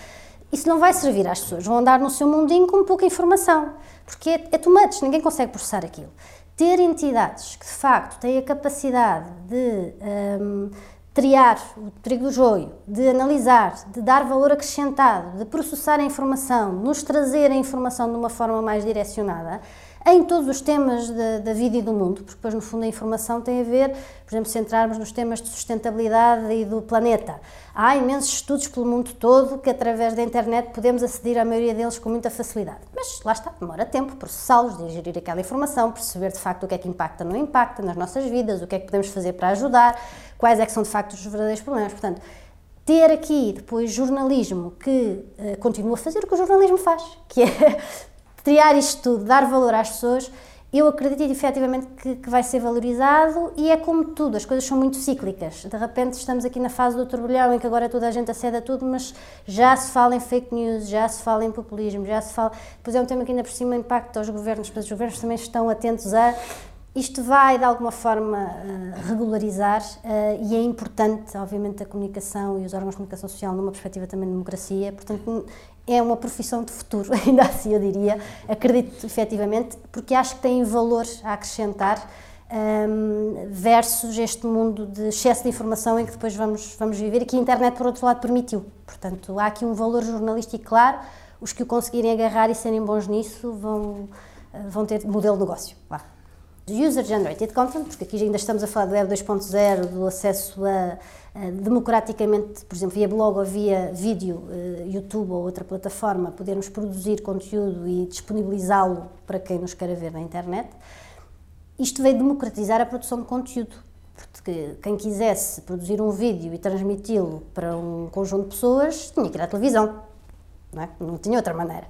isso não vai servir às pessoas. Vão andar no seu mundinho com pouca informação, porque é, é too much, ninguém consegue processar aquilo. Ter entidades que de facto têm a capacidade de um, triar o trigo do joio, de analisar, de dar valor acrescentado, de processar a informação, nos trazer a informação de uma forma mais direcionada, em todos os temas da, da, vida e do mundo, porque depois, no fundo, a informação tem a ver, por exemplo, se entrarmos nos temas de sustentabilidade e do planeta. Há imensos estudos pelo mundo todo que, através da internet, podemos aceder à maioria deles com muita facilidade. Mas lá está, demora tempo processá-los, digerir aquela informação, perceber de facto o que é que impacta ou não impacta nas nossas vidas, o que é que podemos fazer para ajudar, quais é que são de facto os verdadeiros problemas. Portanto, ter aqui depois jornalismo que uh, continua a fazer o que o jornalismo faz, que é [LAUGHS] triar isto tudo, dar valor às pessoas, eu acredito efetivamente que, que, vai ser valorizado e é como tudo, as coisas são muito cíclicas. De repente estamos aqui na fase do turbilhão em que agora toda a gente acede a tudo, mas já se fala em fake news, já se fala em populismo, já se fala. Depois é um tema que ainda por cima impacta aos governos, mas os governos também estão atentos a. Isto vai de alguma forma uh, regularizar uh, e é importante, obviamente, a comunicação e os órgãos de comunicação social numa perspectiva também de democracia. Portanto, é uma profissão de futuro, [LAUGHS] ainda assim eu diria, acredito efetivamente, porque acho que tem valor a acrescentar um, versus este mundo de excesso de informação em que depois vamos, vamos viver e que a internet, por outro lado, permitiu. Portanto, há aqui um valor jornalístico claro, os que o conseguirem agarrar e serem bons nisso vão, vão ter modelo de negócio. Vá. User-generated content, porque aqui ainda estamos a falar do Web 2.0, do acesso a eh, democraticamente, por exemplo, via blog ou via vídeo, eh, YouTube ou outra plataforma, podermos produzir conteúdo e disponibilizá-lo para quem nos queira ver na internet. Isto veio democratizar a produção de conteúdo, porque quem quisesse produzir um vídeo e transmiti-lo para um conjunto de pessoas tinha que ir à televisão, não, é? não tinha outra maneira.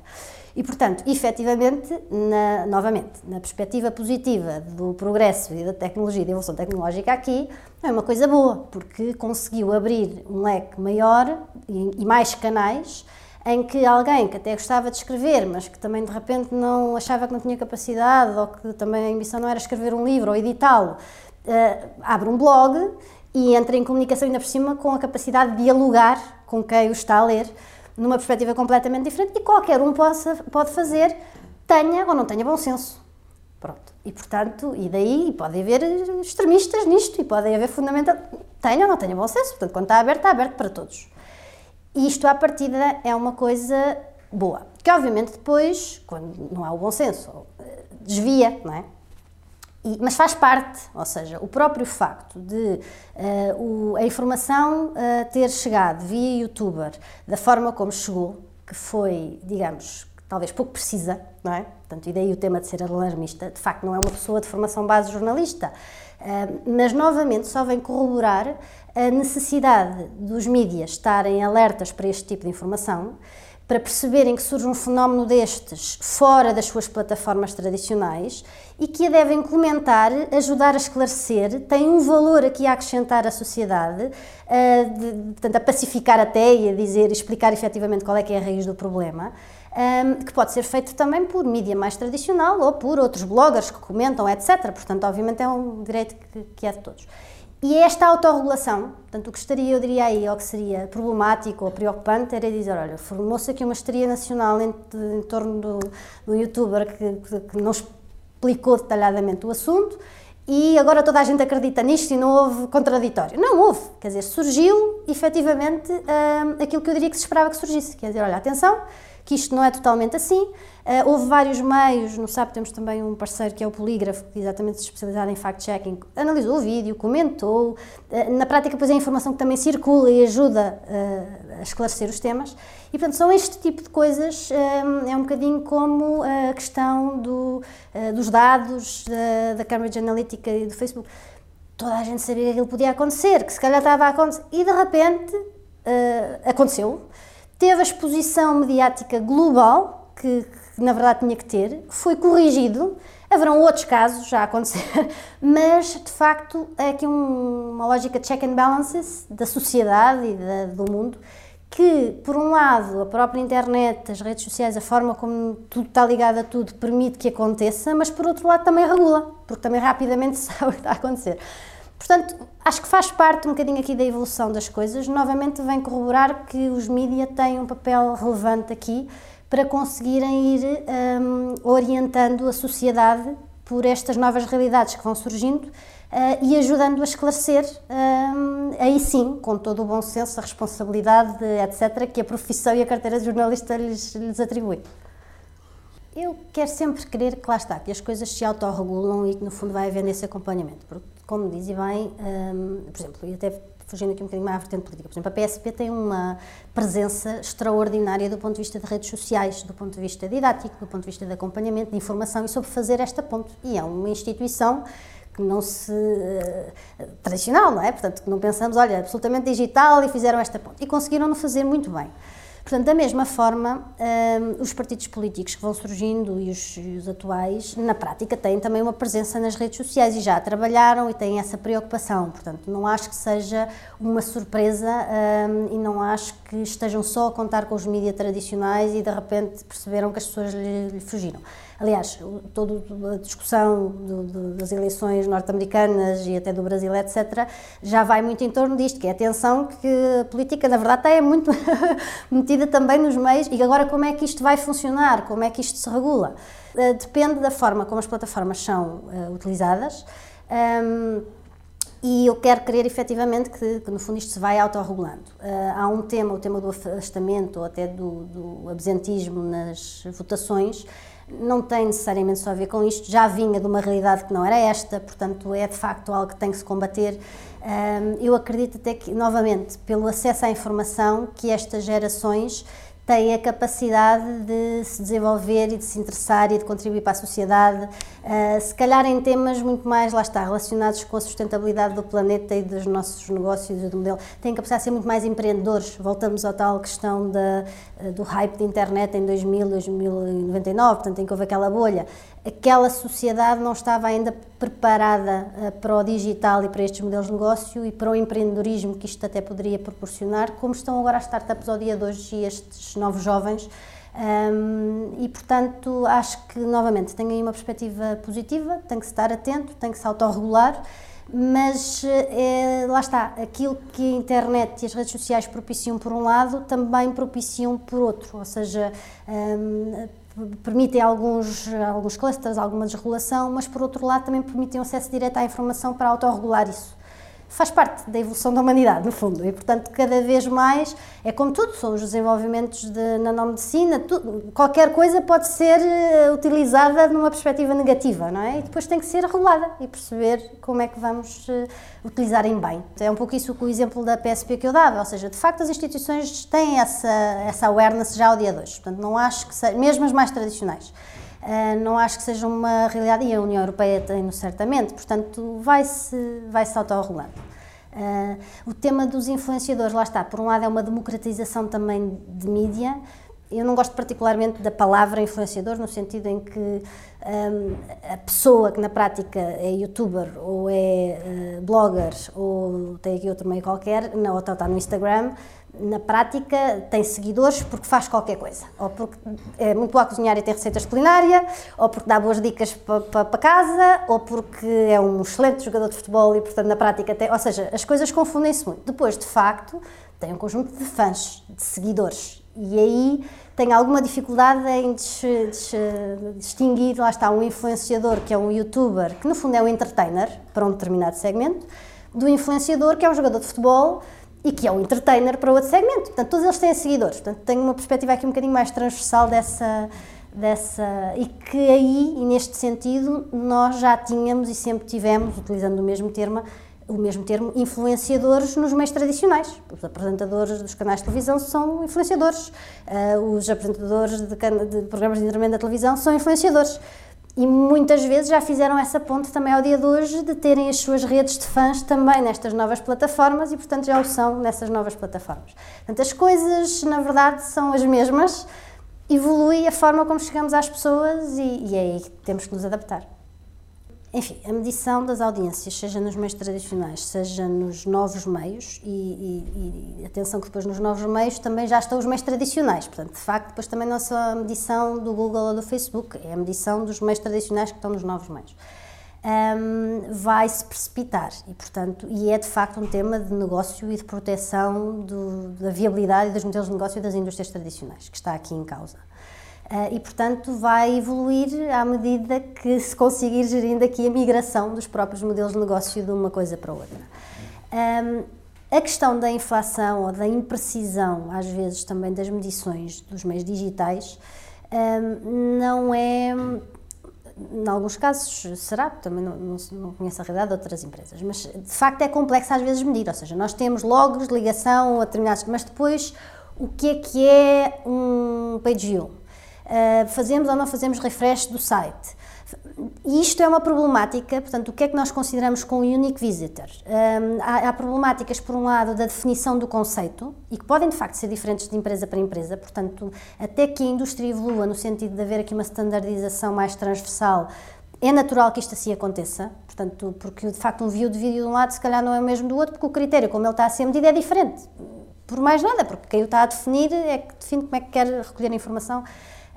E, portanto, efetivamente, na, novamente, na perspectiva positiva do progresso e da tecnologia, da evolução tecnológica aqui, é uma coisa boa, porque conseguiu abrir um leque maior e, e mais canais em que alguém que até gostava de escrever, mas que também de repente não achava que não tinha capacidade ou que também a ambição não era escrever um livro ou editá-lo, uh, abre um blog e entra em comunicação ainda por cima com a capacidade de dialogar com quem o está a ler numa perspectiva completamente diferente e qualquer um possa, pode fazer, tenha ou não tenha bom senso. Pronto. E portanto, e daí pode haver extremistas nisto e pode haver fundamental. Tenha ou não tenha bom senso. Portanto, quando está aberto, está aberto para todos. E isto, à partida, é uma coisa boa. Que, obviamente, depois, quando não há o bom senso, desvia, não é? E, mas faz parte, ou seja, o próprio facto de uh, o, a informação uh, ter chegado via youtuber da forma como chegou, que foi, digamos, talvez pouco precisa, não é? Portanto, e daí o tema de ser alarmista, de facto não é uma pessoa de formação base jornalista, uh, mas novamente só vem corroborar a necessidade dos mídias estarem alertas para este tipo de informação para perceberem que surge um fenómeno destes fora das suas plataformas tradicionais e que a devem comentar, ajudar a esclarecer, tem um valor aqui a acrescentar à sociedade, a, de, portanto, a pacificar até e a dizer, explicar efetivamente qual é que é a raiz do problema. Um, que pode ser feito também por mídia mais tradicional ou por outros bloggers que comentam, etc. Portanto, obviamente é um direito que, que é de todos. E esta autorregulação, portanto, o que estaria, eu diria aí, ou que seria problemático ou preocupante, era dizer, olha, formou-se aqui uma histeria nacional em, em torno do, do youtuber que, que não explicou detalhadamente o assunto e agora toda a gente acredita nisto e não houve contraditório. Não houve, quer dizer, surgiu efetivamente hum, aquilo que eu diria que se esperava que surgisse, quer dizer, olha, atenção, que isto não é totalmente assim. Uh, houve vários meios, no SAP temos também um parceiro que é o Polígrafo, que exatamente especializado em fact-checking, analisou o vídeo, comentou, uh, na prática depois é a informação que também circula e ajuda uh, a esclarecer os temas, e portanto são este tipo de coisas, é um bocadinho como a questão do, dos dados da, da Cambridge Analytica e do Facebook. Toda a gente sabia que aquilo podia acontecer, que se calhar estava a acontecer, e de repente aconteceu. Teve a exposição mediática global, que, que na verdade tinha que ter, foi corrigido. Haverão outros casos já a acontecer, [LAUGHS] mas de facto é aqui um, uma lógica de check and balances da sociedade e da, do mundo que, por um lado, a própria internet, as redes sociais, a forma como tudo está ligado a tudo, permite que aconteça, mas por outro lado também regula, porque também rapidamente [LAUGHS] sabe o que está a acontecer. Portanto, acho que faz parte um bocadinho aqui da evolução das coisas. Novamente, vem corroborar que os mídias têm um papel relevante aqui para conseguirem ir um, orientando a sociedade por estas novas realidades que vão surgindo uh, e ajudando a esclarecer, um, aí sim, com todo o bom senso, a responsabilidade, etc., que a profissão e a carteira de jornalista lhes, lhes atribui. Eu quero sempre crer que lá está, que as coisas se autorregulam e que no fundo vai havendo esse acompanhamento, porque, como diz bem, um, por exemplo, e até fugindo aqui um bocadinho mais à vertente política. Por exemplo, a PSP tem uma presença extraordinária do ponto de vista de redes sociais, do ponto de vista didático, do ponto de vista de acompanhamento, de informação e sobre fazer esta ponte. E é uma instituição que não se. Uh, tradicional, não é? Portanto, que não pensamos, olha, absolutamente digital e fizeram esta ponte. E conseguiram-no fazer muito bem. Portanto, da mesma forma, um, os partidos políticos que vão surgindo e os, os, atuais, na prática, têm também uma presença nas redes sociais e já trabalharam e têm essa preocupação. Portanto, não acho que seja uma surpresa um, e não acho que estejam só a contar com os mídias tradicionais e de repente perceberam que as pessoas lhe, lhe fugiram. Aliás, toda a discussão do, do, das eleições norte-americanas e até do Brasil, etc., já vai muito em torno disto, que é a atenção que a política, na verdade, está muito [LAUGHS] metida também nos meios. E agora, como é que isto vai funcionar? Como é que isto se regula? Uh, depende da forma como as plataformas são uh, utilizadas. Um, e eu quero crer efetivamente que, que, no fundo isto se vai autorregulando. Uh, há um tema, o tema do afastamento ou até do, do absentismo nas votações, não tem necessariamente só a ver com isto, já vinha de uma realidade que não era esta, portanto é de facto algo que tem que se combater. Eu acredito até que, novamente, pelo acesso à informação, que estas gerações têm a capacidade de se desenvolver e de se interessar e de contribuir para a sociedade, uh, se calhar em temas muito mais, lá está, relacionados com a sustentabilidade do planeta e dos nossos negócios e do modelo, têm capacidade de ser muito mais empreendedores. Voltamos à tal questão da, uh, do hype da internet em 2000, 2099, portanto, em que houve aquela bolha aquela sociedade não estava ainda preparada uh, para o digital e para estes modelos de negócio e para o empreendedorismo que isto até poderia proporcionar, como estão agora as startups ao dia de hoje e estes novos jovens. Um, e portanto acho que novamente tem aí uma perspectiva positiva, tem que estar atento, tem que se autorregular, mas é, lá está, aquilo que a internet e as redes sociais propiciam por um lado, também propiciam por outro, ou seja, um, permitem alguns, alguns clusters, alguma desregulação, mas por outro lado também permitem acesso direto à informação para autorregular isso faz parte da evolução da humanidade, no fundo, e portanto cada vez mais é como tudo, são os desenvolvimentos de nanomedicina, tudo, qualquer coisa pode ser eh, utilizada numa perspectiva negativa, não é? E depois tem que ser regulada e perceber como é que vamos uh, utilizar em bem. É um pouco isso o exemplo da PSP que eu dava, ou seja, de facto as instituições têm essa, essa awareness já ao dia de hoje, portanto não acho que seja, mesmo as mais tradicionais, não acho que seja uma realidade e a União Europeia tem-no certamente, portanto vai-se vai -se autorregulando. Uh, o tema dos influenciadores, lá está, por um lado é uma democratização também de mídia, eu não gosto particularmente da palavra influenciador, no sentido em que um, a pessoa que na prática é youtuber ou é uh, blogger ou tem aqui outro meio qualquer, na, ou está no Instagram, na prática tem seguidores porque faz qualquer coisa. Ou porque é muito boa a cozinhar e tem receitas culinária, ou porque dá boas dicas para pa, pa casa, ou porque é um excelente jogador de futebol e, portanto, na prática tem. Ou seja, as coisas confundem-se muito. Depois, de facto, tem um conjunto de fãs, de seguidores. E aí tem alguma dificuldade em des, des, distinguir, lá está, um influenciador que é um youtuber, que no fundo é um entertainer para um determinado segmento, do influenciador que é um jogador de futebol e que é um entertainer para outro segmento. Portanto, todos eles têm seguidores. Portanto, tenho uma perspectiva aqui um bocadinho mais transversal dessa, dessa e que aí, neste sentido, nós já tínhamos e sempre tivemos, utilizando o mesmo termo, o mesmo termo, influenciadores nos meios tradicionais. Os apresentadores dos canais de televisão são influenciadores, uh, os apresentadores de, de, programas de entretenimento da televisão são influenciadores. E muitas vezes já fizeram essa ponte também ao dia de hoje de terem as suas redes de fãs também nestas novas plataformas e, portanto, já o são nessas novas plataformas. Portanto, as coisas, na verdade, são as mesmas, evolui a forma como chegamos às pessoas e, e é aí que temos que nos adaptar. Enfim, a medição das audiências, seja nos meios tradicionais, seja nos novos meios, e, e, e, atenção que depois nos novos meios também já estão os meios tradicionais, portanto, de facto, depois também não é só a medição do Google ou do Facebook, é a medição dos meios tradicionais que estão nos novos meios. Um, vai se precipitar e, portanto, e é de facto um tema de negócio e de proteção do, da viabilidade dos modelos de negócio das indústrias tradicionais que está aqui em causa. Uh, e, portanto, vai evoluir à medida que se conseguir gerir aqui a migração dos próprios modelos de negócio de uma coisa para outra. Um, a questão da inflação ou da imprecisão, às vezes também das medições dos meios digitais, um, não é. Em alguns casos será, também não, não, não, conheço a realidade de outras empresas, mas de facto é complexo às vezes medir, ou seja, nós temos logos, ligação a determinados, mas depois o que é que é um page view? Uh, fazemos ou não fazemos refresh do site. E isto é uma problemática, portanto, o que é que nós consideramos com unique visitor? Um, há, há, problemáticas, por um lado, da definição do conceito, e que podem, de facto, ser diferentes de empresa para empresa, portanto, até que a indústria evolua no sentido de haver aqui uma standardização mais transversal, é natural que isto assim aconteça, portanto, porque, de facto, um view de vídeo de um lado, se calhar, não é o mesmo do outro, porque o critério, como ele está a ser medido, é diferente. Por mais nada, porque quem o está a definir é que define como é que quer recolher a informação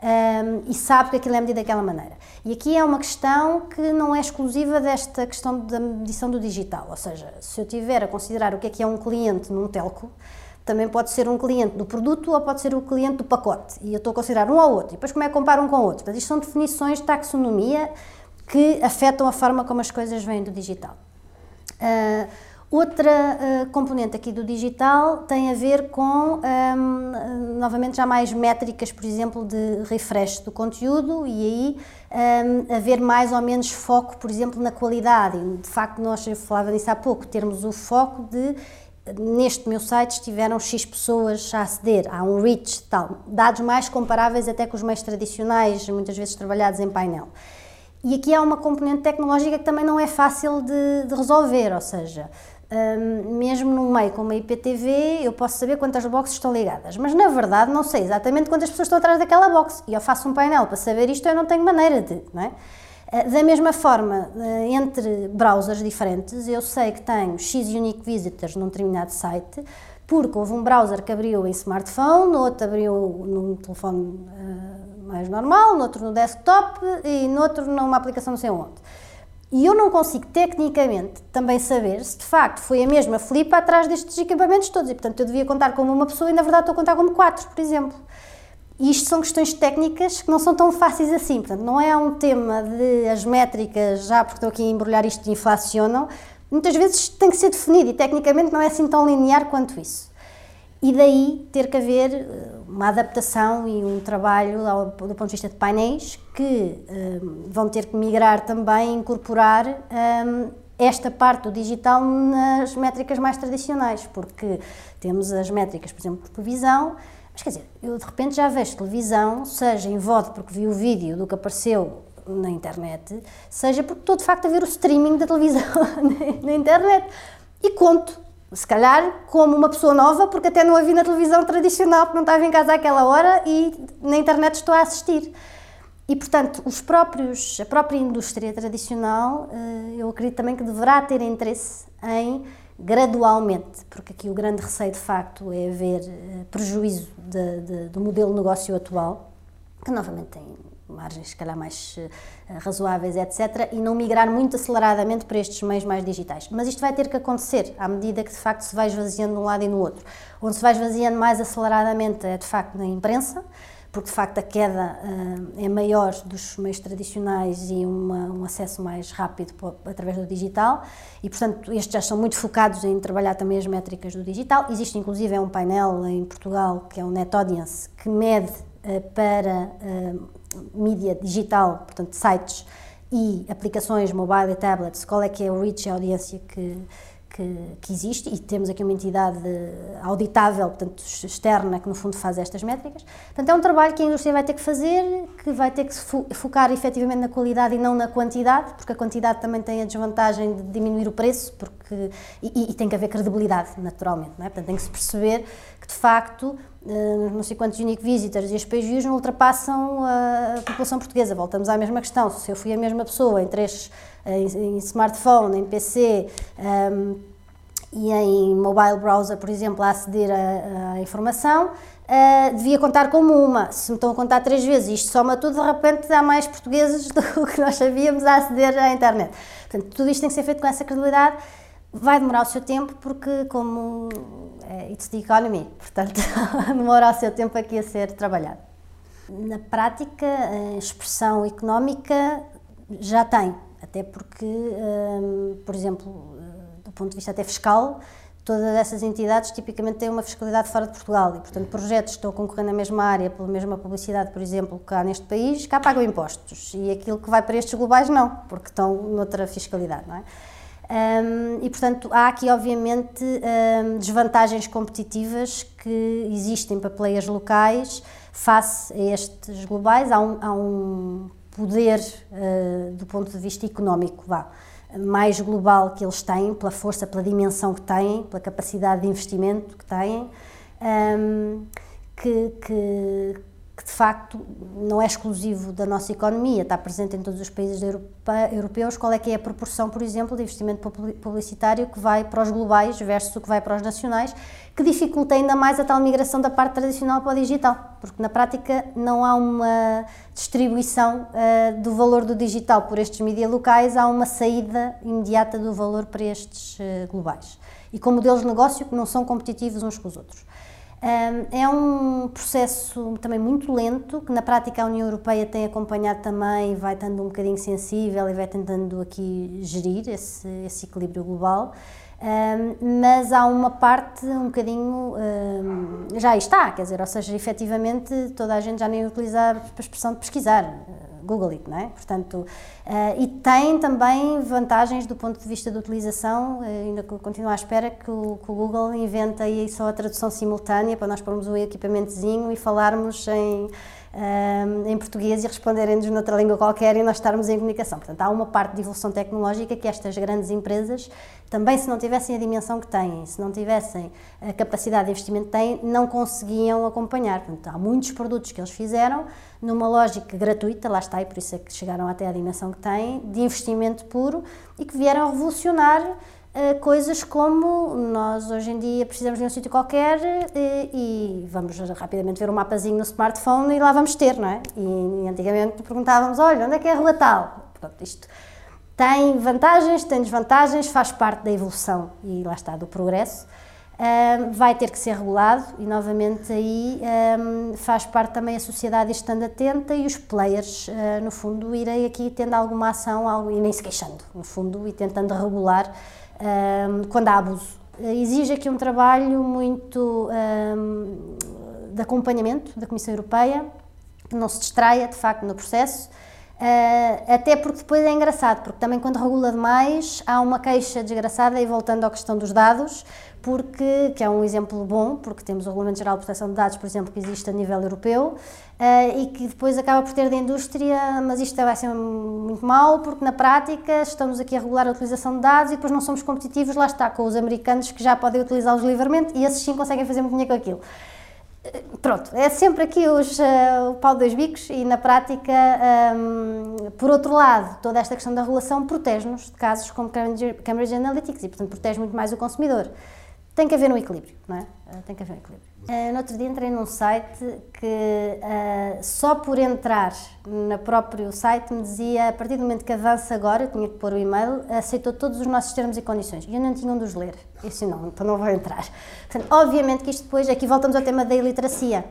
um, e sabe que aquilo é medido daquela maneira. E aqui é uma questão que não é exclusiva desta questão da medição do digital, ou seja, se eu tiver a considerar o que é que é um cliente num telco, também pode ser um cliente do produto ou pode ser o cliente do pacote. E eu estou a considerar um ao outro. E depois como é que comparo um com o outro? Portanto, isto são definições de taxonomia que afetam a forma como as coisas vêm do digital. Uh, Outra uh, componente aqui do digital tem a ver com, um, ehm, novamente, já mais métricas, por exemplo, de refresh do conteúdo e aí um, ehm, haver mais ou menos foco, por exemplo, na qualidade. De facto, nós, falava disso há pouco, termos o foco de neste meu site estiveram X pessoas a aceder, há um reach tal, dados mais comparáveis até com os meios tradicionais, muitas vezes trabalhados em painel. E aqui há uma componente tecnológica que também não é fácil de, de resolver, ou seja, mesmo no meio como a IPTV, eu posso saber quantas boxes estão ligadas, mas na verdade não sei exatamente quantas pessoas estão atrás daquela box. E eu faço um painel para saber isto, eu não tenho maneira de, não é? Ah, da mesma forma, ah, entre browsers diferentes, eu sei que tenho X unique visitors num determinado site, porque houve um browser que abriu em smartphone, outro abriu num telefone uh, mais normal, no outro no desktop e outro numa aplicação não sei onde. E eu não consigo tecnicamente também saber se de facto foi a mesma flipa atrás destes equipamentos todos. E portanto eu devia contar como uma pessoa e na verdade estou a contar como quatro, por exemplo. E isto são questões técnicas que não são tão fáceis assim. Portanto, não é um tema de as métricas, já porque estou aqui a embrulhar isto, inflacionam. Muitas vezes tem que ser definido e tecnicamente não é assim tão linear quanto isso. E daí ter que haver eh, uma adaptação e um trabalho do ponto de vista de painéis que um, eh, vão ter que migrar também, incorporar um, eh, esta parte do digital nas métricas mais tradicionais, porque temos as métricas, por exemplo, de televisão, mas quer dizer, eu de repente já vejo televisão, seja em voto porque vi o vídeo do que apareceu na internet, seja porque estou de facto a ver o streaming da televisão [LAUGHS] na internet. E conto se calhar como uma pessoa nova, porque até não a vi na televisão tradicional, porque não estava em casa àquela hora e na internet estou a assistir. E, portanto, os próprios, a própria indústria tradicional, eh, eu acredito também que deverá ter interesse em, gradualmente, porque aqui o grande receio de facto é haver eh, prejuízo de, de, do modelo de negócio atual, que novamente tem margens, se calhar, mais uh, razoáveis, etc., e não migrar muito aceleradamente para estes meios mais digitais. Mas isto vai ter que acontecer à medida que, de facto, se vai esvaziando de um lado e no outro. Onde se vai esvaziando mais aceleradamente é, de facto, na imprensa, porque de facto a queda uh, é maior dos meios tradicionais e uma, um acesso mais rápido através do digital e portanto estes já são muito focados em trabalhar também as métricas do digital. Existe inclusive é um painel em Portugal que é o Net Audience que mede uh, para mídia digital, portanto sites e aplicações mobile e tablets, qual é que é o reach a audiência que que, que, existe e temos aqui uma entidade auditável, portanto, externa, que no fundo faz estas métricas. Portanto, é um trabalho que a indústria vai ter que fazer, que vai ter que focar efetivamente na qualidade e não na quantidade, porque a quantidade também tem a desvantagem de diminuir o preço, porque, e, e tem que haver credibilidade, naturalmente. Não é? Portanto, tem que se perceber que, de facto, não sei quantos unique visitors e as page views não ultrapassam a população portuguesa. Voltamos à mesma questão. Se eu fui a mesma pessoa em três em, em smartphone, em PC um, e em mobile browser, por exemplo, a aceder à informação, uh, devia contar como uma. Se me estão a contar três vezes, isto soma tudo, de repente há mais portugueses [LAUGHS] do que nós sabíamos a aceder à internet. Portanto, tudo isto tem que ser feito com essa credibilidade. Vai demorar o seu tempo, porque, como é, it's the economy, portanto, [LAUGHS] demora o seu tempo aqui a ser trabalhado. Na prática, a expressão económica já tem, até porque, um, por exemplo, do ponto de vista até fiscal, todas essas entidades tipicamente têm uma fiscalidade fora de Portugal e, portanto, projetos que estão a concorrer na mesma área, pela mesma publicidade, por exemplo, que há neste país, cá pagam impostos e aquilo que vai para estes globais não, porque estão noutra fiscalidade, não é? Um, e, portanto, há aqui, obviamente, um, desvantagens competitivas que existem para players locais face a estes globais. Há um, há um poder uh, do ponto de vista económico, vá, mais global que eles têm, pela força, pela dimensão que têm, pela capacidade de investimento que têm, que, que, de facto não é exclusivo da nossa economia, está presente em todos os países europeus. Qual é que é a proporção, por exemplo, de investimento publicitário que vai para os globais versus o que vai para os nacionais? que dificulta ainda mais a tal migração da parte tradicional para o digital, porque na prática não há uma distribuição uh, do valor do digital por estes mídias locais, há uma saída imediata do valor para estes uh, globais. E com modelos de negócio que não são competitivos uns com os outros. É um processo também muito lento, que na prática a União Europeia tem acompanhado também, vai estando um bocadinho sensível e vai tentando aqui gerir esse, esse equilíbrio global. Um, mas há uma parte um bocadinho. Um, já está, quer dizer, ou seja, efetivamente toda a gente já nem utiliza a expressão de pesquisar. Google It, não é? Portanto, uh, e tem também vantagens do ponto de vista da utilização, uh, ainda continuo à espera que o, que o, Google invente aí só a tradução simultânea para nós pormos o equipamentozinho e falarmos em em português e responderem-nos noutra língua qualquer e nós estarmos em comunicação. Portanto, há uma parte de evolução tecnológica que estas grandes empresas, também se não tivessem a dimensão que têm, se não tivessem a capacidade de investimento que têm, não conseguiam acompanhar. Portanto, há muitos produtos que eles fizeram numa lógica gratuita, lá está, e por isso é que chegaram até à dimensão que têm, de investimento puro e que vieram revolucionar uh, coisas como nós hoje em dia precisamos de um sítio qualquer uh, e vamos rapidamente ver um mapazinho no smartphone e lá vamos ter, não é? E, e antigamente perguntávamos, olha, onde é que é a rua tal? Portanto, isto tem vantagens, tem desvantagens, faz parte da evolução e lá está, do progresso. Um, vai ter que ser regulado e novamente aí um, faz parte também a sociedade estando atenta e os players, uh, no fundo, irem aqui tendo alguma ação algo, e nem se queixando, no fundo, e tentando regular quando há abuso. Exige aqui um trabalho muito um, de acompanhamento da Comissão Europeia, que não se distraia de facto no processo, uh, até porque depois é engraçado, porque também quando regula demais há uma queixa desgraçada, e voltando à questão dos dados, porque, que é um exemplo bom, porque temos o Regulamento Geral de Proteção de Dados, por exemplo, que existe a nível europeu, uh, e que depois acaba por ter da indústria, mas isto vai ser muito mau, porque na prática estamos aqui a regular a utilização de dados e depois não somos competitivos, lá está, com os americanos que já podem utilizá-los livremente e esses sim conseguem fazer muito dinheiro com aquilo. Pronto, é sempre aqui os, uh, o pau dos bicos e na prática, um, por outro lado, toda esta questão da regulação protege-nos de casos como Cambridge Analytics e, portanto, protege muito mais o consumidor tem que haver um equilíbrio, não é? Eh, tem que haver um equilíbrio. Uh, no outro dia entrei num site que só por entrar no próprio site me dizia, a partir do momento que avança agora, eu tinha que pôr o e-mail, aceitou todos os nossos termos e condições. E eu não tinha onde os ler. Disse, não, então não vou entrar. Portanto, obviamente que isto depois, aqui voltamos ao tema da iliteracia.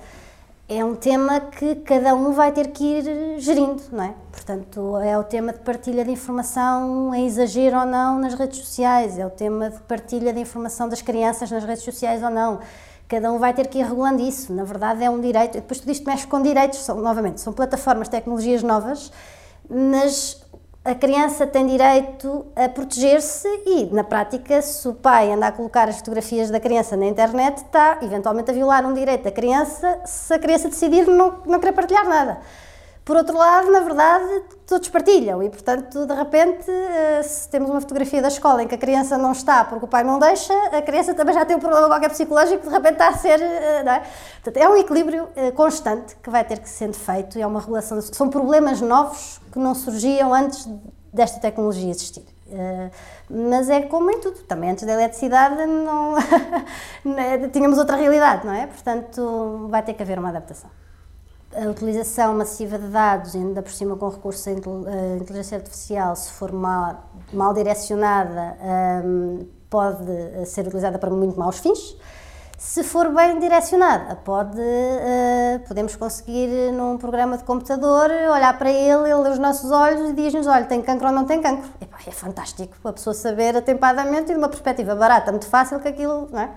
é um tema que cada um vai ter que ir gerindo, não é? Portanto, é o tema de partilha de informação em exagero ou não nas redes sociais, é o tema de partilha de informação das crianças nas redes sociais ou não. Cada um vai ter que ir regulando isso. Na verdade, é um direito. Depois tu dizes que mexe com direitos, são, novamente, são plataformas, tecnologias novas, mas a criança tem direito a proteger-se e, na prática, se o pai anda a colocar as fotografias da criança na internet, está eventualmente a violar um direito da criança se a criança decidir não, não querer partilhar nada. Por outro lado, na verdade, todos partilham e, portanto, de repente, eh, se temos uma fotografia da escola em que a criança não está porque o pai não deixa, a criança também já tem um problema qualquer psicológico de repente está a ser. Eh, não é? Portanto, é um equilíbrio eh, constante que vai ter que ser feito e é uma relação. São problemas novos que não surgiam antes desta tecnologia existir. mas é como em tudo, também antes da eletricidade não, [LAUGHS] tínhamos outra realidade, não é? Portanto, vai ter que haver uma adaptação a utilização massiva de dados, ainda por cima com recurso à inteligência artificial, se for mal, mal direcionada, um, pode ser utilizada para muito maus fins. Se for bem direcionada, pode, uh, podemos conseguir num programa de computador olhar para ele, ele lê os nossos olhos e diz-nos: olha, tem cancro ou não tem cancro. É fantástico a pessoa saber atempadamente e de uma perspectiva barata, muito fácil que aquilo, não é?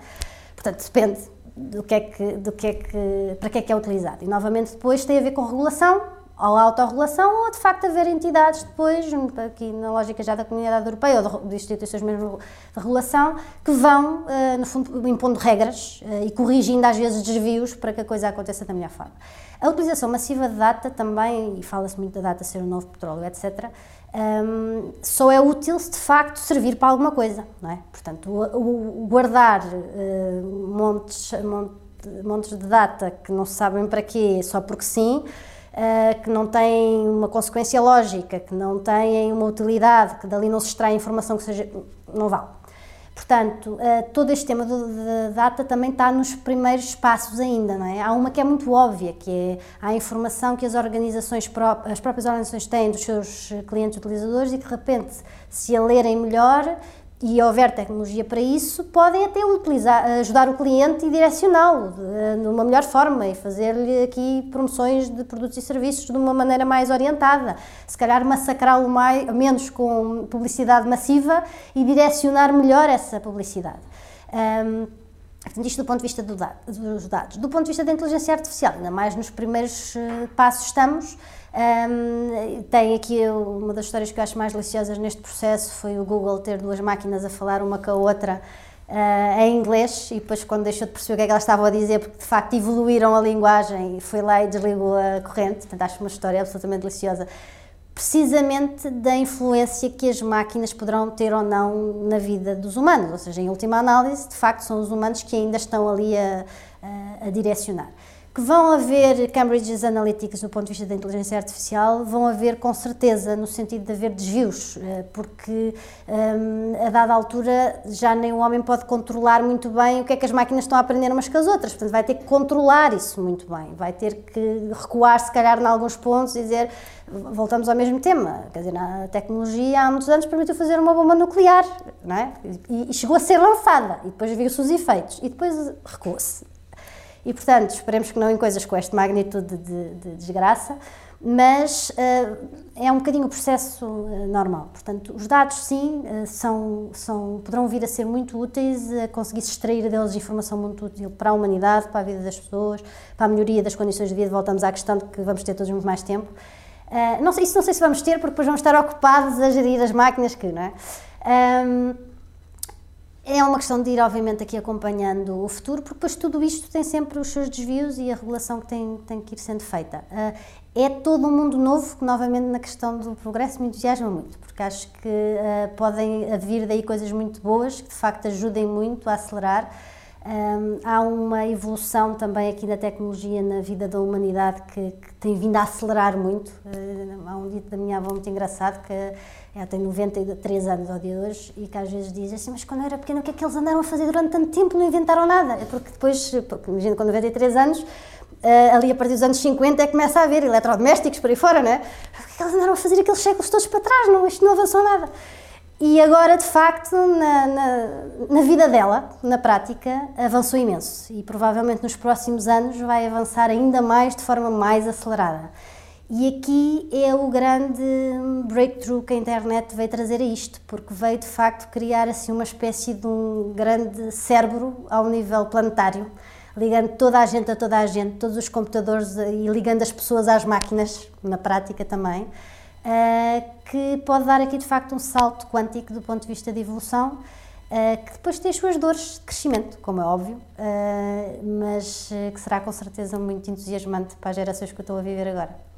Portanto, depende do que é que, do que é que, para que é que é utilizado. E novamente depois tem a ver com regulação, ou autorregulação, ou de facto haver entidades depois, aqui na lógica já da comunidade europeia ou de instituições mesmo de regulação, que vão, eh, no fundo, impondo regras eh, e corrigindo às vezes desvios para que a coisa aconteça da melhor forma. A utilização massiva de data também, e fala-se muito da data ser o novo petróleo, etc., um, só é útil se de facto servir para alguma coisa, não é? Portanto, o, o guardar uh, montes, montes de data que não se sabem para quê, só porque sim, uh, que não têm uma consequência lógica, que não têm uma utilidade, que dali não se extrai informação que seja. não vale. Portanto, uh, todo este tema da data também está nos primeiros passos ainda, não é? Há uma que é muito óbvia, que é a informação que as organizações, as próprias organizações têm dos seus clientes utilizadores e que de repente, se a lerem melhor, e houver tecnologia para isso, podem até utilizar, ajudar o cliente e direcioná-lo de uma melhor forma e fazer-lhe aqui promoções de produtos e serviços de uma maneira mais orientada. Se calhar massacrá-lo menos com publicidade massiva e direcionar melhor essa publicidade. Um, isto do ponto de vista do dado, dos dados. Do ponto de vista da inteligência artificial, ainda mais nos primeiros uh, passos estamos, um, tem aqui uma das histórias que eu acho mais deliciosas neste processo foi o Google ter duas máquinas a falar uma com a outra uh, em inglês e depois quando deixou de perceber o que é que elas estavam a dizer porque de facto evoluíram a linguagem e foi lá e desligou a corrente, portanto acho uma história absolutamente deliciosa. Precisamente da influência que as máquinas poderão ter ou não na vida dos humanos, ou seja, em última análise, de facto são os humanos que ainda estão ali a, a, a direcionar que vão haver Cambridge Analytics do ponto de vista da inteligência artificial, vão haver com certeza, no sentido de haver desvios, eh, porque um, a dada altura já nem o homem pode controlar muito bem o que é que as máquinas estão a aprender umas com as outras, portanto vai ter que controlar isso muito bem, vai ter que recuar se calhar em alguns pontos e dizer, voltamos ao mesmo tema, quer dizer, a tecnologia há muitos anos permitiu fazer uma bomba nuclear, não é? E, e chegou a ser lançada, e depois viu-se os efeitos, e depois recuou-se. E, portanto, esperemos que não em coisas com esta magnitude de, de desgraça, mas uh, é um bocadinho o processo uh, normal. Portanto, os dados, sim, uh, são, são, poderão vir a ser muito úteis, a conseguir se extrair deles informação muito útil para a humanidade, para a vida das pessoas, para a melhoria das condições de vida. Voltamos à questão de que vamos ter todos muito mais tempo. não sei, isso não sei se vamos ter, porque depois vamos estar ocupados a gerir as máquinas que, não é? Um, é uma questão de ir, obviamente, aqui acompanhando o futuro, porque depois tudo isto tem sempre os seus desvios e a regulação que tem, tem que ir sendo feita. Uh, é todo um mundo novo que, novamente, na questão do progresso me entusiasma muito, porque acho que uh, podem vir daí coisas muito boas que, de facto, ajudem muito a acelerar. Um, há uma evolução também aqui da tecnologia na vida da humanidade que, que tem vindo a acelerar muito. Há um dito da minha avó muito engraçado que ela tem 93 anos ao dia de hoje e que às vezes diz assim, mas quando eu era pequena o que é que eles andaram a fazer durante tanto tempo não inventaram nada? É porque depois, imagina com 93 anos, uh, ali a partir dos anos 50 é que começa a haver eletrodomésticos por aí fora, não é? É que eles andaram a fazer aqueles séculos todos para trás? Não, isto não avançou nada. E agora, de facto, na, na, na, vida dela, na prática, avançou imenso e provavelmente nos próximos anos vai avançar ainda mais de forma mais acelerada. E aqui é o grande breakthrough que a internet veio trazer a isto, porque veio de facto criar assim uma espécie de um grande cérebro ao nível planetário, ligando toda a gente a toda a gente, todos os computadores e ligando as pessoas às máquinas, na prática também que pode dar aqui de facto um salto quântico do ponto de vista de evolução, uh, que depois tem as suas dores de crescimento, como é óbvio, uh, mas que será com certeza muito entusiasmante para as gerações que eu estou a viver agora.